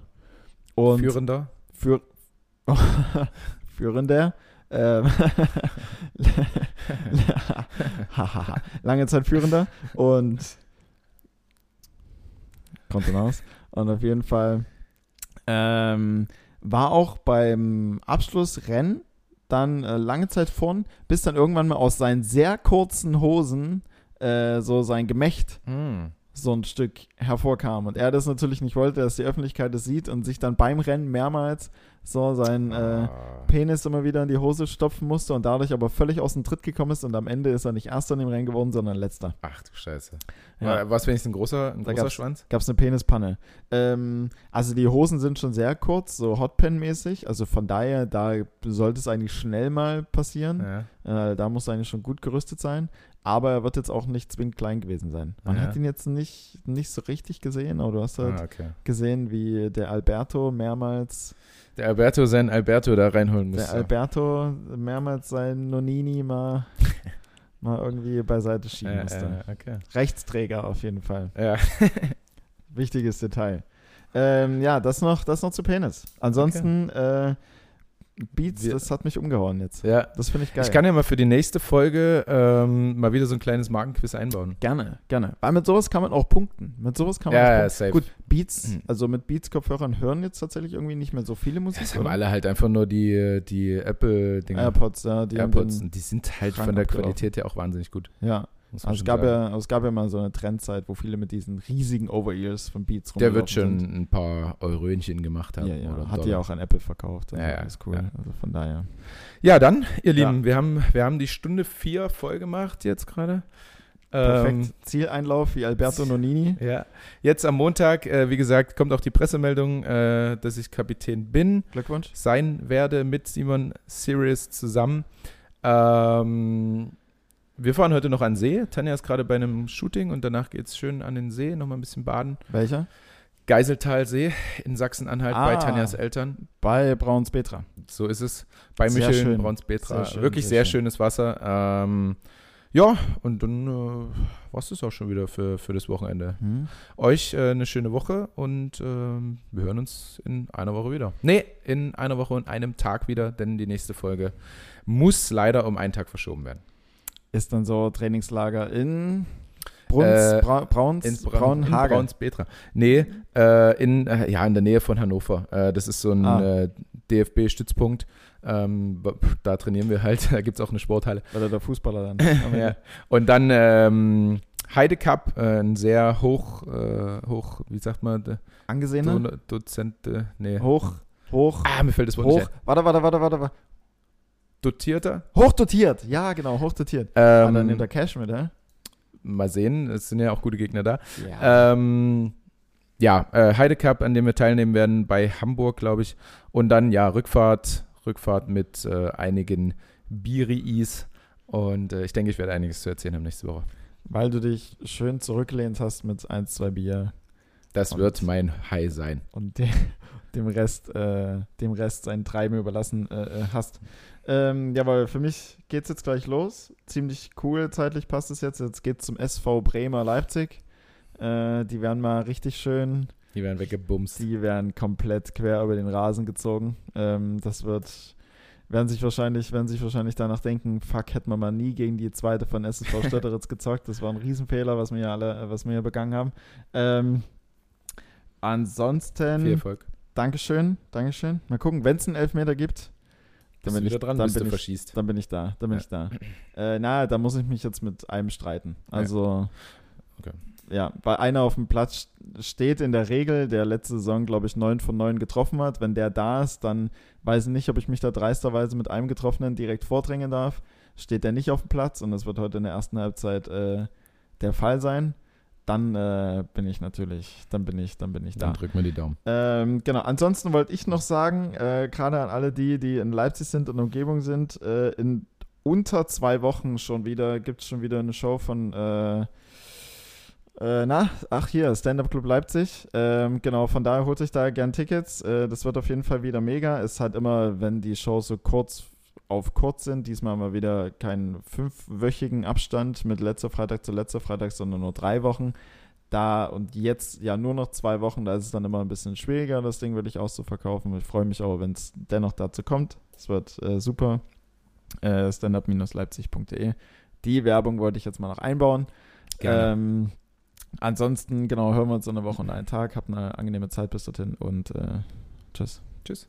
und Führender. Führ (laughs) Führender. Ähm, (laughs) lange Zeit Führender und kommt dann aus. Und auf jeden Fall ähm, war auch beim Abschlussrennen dann äh, lange Zeit vorn, bis dann irgendwann mal aus seinen sehr kurzen Hosen äh, so sein Gemächt Hm. so ein Stück hervorkam. Und er das natürlich nicht wollte, dass die Öffentlichkeit es sieht und sich dann beim Rennen mehrmals so sein äh, Ah. Penis immer wieder in die Hose stopfen musste und dadurch aber völlig aus dem Tritt gekommen ist und am Ende ist er nicht erster in dem Rennen geworden, sondern letzter. Ach du Scheiße. Ja. Ja. Was wenigstens ein großer, ein Da großer gab's- Schwanz? Gab es eine Penispanne. Ähm, also die Hosen sind schon sehr kurz, so Hotpen-mäßig. Also von daher, da sollte es eigentlich schnell mal passieren. Ja. Äh, da muss er eigentlich schon gut gerüstet sein. Aber er wird jetzt auch nicht zwingend klein gewesen sein. Man Ja. hat ihn jetzt nicht, nicht so richtig gesehen, aber du hast halt Ah, okay. gesehen, wie der Alberto mehrmals, Der Alberto seinen Alberto da reinholen der musste. Alberto mehrmals sein Nonini mal, (laughs) mal irgendwie beiseite schieben äh, musste. äh, okay. Rechtsträger auf jeden Fall. Ja. (laughs) Wichtiges Detail. Ähm, ja, das noch, das noch zu Penis. Ansonsten, äh, Beats, das hat mich umgehauen jetzt. ja. Das finde ich geil. Ich kann ja mal für die nächste Folge ähm, mal wieder so ein kleines Markenquiz einbauen. gerne, gerne. Weil mit sowas kann man auch punkten. Mit sowas kann man Ja, auch ja, punkten. safe. Gut, Beats, Mhm. also mit Beats-Kopfhörern hören jetzt tatsächlich irgendwie nicht mehr so viele Musik. Das haben alle halt einfach nur die, die Apple-Dinger. AirPods, ja, die AirPods. die sind halt Schrank von der. Qualität her auch wahnsinnig gut. Ja. Also es gab, ja, es gab ja mal so eine Trendzeit, wo viele mit diesen riesigen Over-Ears von Beats Der wird schon sind. ein paar Eurönchen gemacht haben. Ja, ja, oder hat Dollar. auch an Apple verkauft. Also Ja, ja, alles cool. ja. Also von daher. Ja, dann, ihr Ja. Lieben, wir, haben, wir haben die Stunde vier voll gemacht jetzt gerade. Perfekt. Ähm, Zieleinlauf wie Alberto Nonini. ja, jetzt am Montag, äh, wie gesagt, kommt auch die Pressemeldung, äh, dass ich Kapitän bin, Glückwunsch. sein werde mit Simon Sirius zusammen. Ähm, wir fahren heute noch an See. Tanja ist gerade bei einem Shooting und danach geht es schön an den See, nochmal ein bisschen baden. Welcher? Geiseltalsee in Sachsen-Anhalt bei Ah. Tanjas Eltern. Bei Brauns Petra. So ist es. Bei Sehr Michel. Brauns-Petra. Sehr schön, Wirklich sehr sehr, schön. schönes Wasser. Ähm, ja, und dann äh, war es das auch schon wieder für, für das Wochenende. Hm? Euch äh, eine schöne Woche und ähm, wir hören uns in einer Woche wieder. Nee, in einer Woche und einem Tag wieder, denn die nächste Folge muss leider um einen Tag verschoben werden. Ist dann so Trainingslager in Bruns, Äh, Bra Brauns, In, Braun, in Braunhage. Brauns-Petra. Nee, äh, in, äh, ja, in der Nähe von Hannover. Äh, das ist so ein Ah. äh, DFB-Stützpunkt. Ähm, da trainieren wir halt. (laughs) Da gibt es auch eine Sporthalle. Weil er der Fußballer dann. (laughs) ja. Und dann ähm, Heide Cup, äh, ein sehr hoch, hoch, wie sagt man, de- Angesehene? Do Dozent, nee. Hoch, hoch, Ah, mir fällt das Wort hoch. nicht ein. Warte, warte, warte, warte, warte. Dotierter. Hochdotiert. Ja, genau, hochdotiert. ah, dann Ähm, nimmt er Cash mit, hä? mal sehen, es sind ja auch gute Gegner da. Ja. Ähm, ja, äh, Heide Cup, an dem wir teilnehmen werden, bei Hamburg, glaube ich. Und dann, ja, Rückfahrt, Rückfahrt mit äh, einigen Biriis. Und äh, ich denke, ich werde einiges zu erzählen haben nächste Woche. Weil du dich schön zurückgelehnt hast mit 1, 2 Bier Das Und- wird mein High sein. und de dem Rest, äh, dem Rest sein Treiben überlassen äh, äh, hast. Ähm, ja, weil für mich geht es jetzt gleich los. Ziemlich cool, zeitlich passt es jetzt. Jetzt geht es zum SV Bremer Leipzig. Äh, die werden mal richtig schön Die werden weggebumst. Die werden komplett quer über den Rasen gezogen. Ähm, das wird, werden sich wahrscheinlich, werden sich wahrscheinlich danach denken, fuck, hätten wir mal nie gegen die zweite von SSV (laughs) Stötteritz gezockt. Das war ein Riesenfehler, was wir ja alle, äh, was wir hier begangen haben. Ähm, ansonsten, Viel Erfolg. Dankeschön, Dankeschön. Mal gucken, wenn es einen Elfmeter gibt, du bin ich- dran, dann bin ich- dann bin ich da, dann bin Ja. ich da. Äh, na, da muss ich mich jetzt mit einem streiten. Also, Okay. ja, weil einer auf dem Platz steht in der Regel, der letzte Saison, glaube ich, 9 von 9 getroffen hat. Wenn der da ist, dann weiß ich nicht, ob ich mich da dreisterweise mit einem Getroffenen direkt vordrängen darf. Steht der nicht auf dem Platz und das wird heute in der ersten Halbzeit äh, der Fall sein. Dann äh, bin ich natürlich, dann bin ich, dann bin ich da. Dann drück mir die Daumen. Ähm, genau, ansonsten wollte ich noch sagen, äh, gerade an alle die, die in Leipzig sind und Umgebung sind, äh, in unter zwei Wochen schon wieder, gibt es schon wieder eine Show von, äh, äh, na, ach hier, Stand-Up Club Leipzig. Ähm, genau, von daher holt euch da gern Tickets. Äh, das wird auf jeden Fall wieder mega. Ist halt immer, wenn die Shows so kurz auf kurz sind, diesmal mal wieder keinen fünfwöchigen Abstand mit letzter Freitag zu letzter Freitag, sondern nur drei Wochen da und jetzt ja nur noch zwei Wochen, da ist es dann immer ein bisschen schwieriger, das Ding wirklich auszuverkaufen. Ich freue mich aber, wenn es dennoch dazu kommt. Es wird äh, super. Äh, Standup-leipzig.de. Die Werbung wollte ich jetzt mal noch einbauen. Gerne. Ähm, ansonsten, genau, hören wir uns in einer Woche und einen Tag. Habt eine angenehme Zeit bis dorthin und äh, tschüss. Tschüss.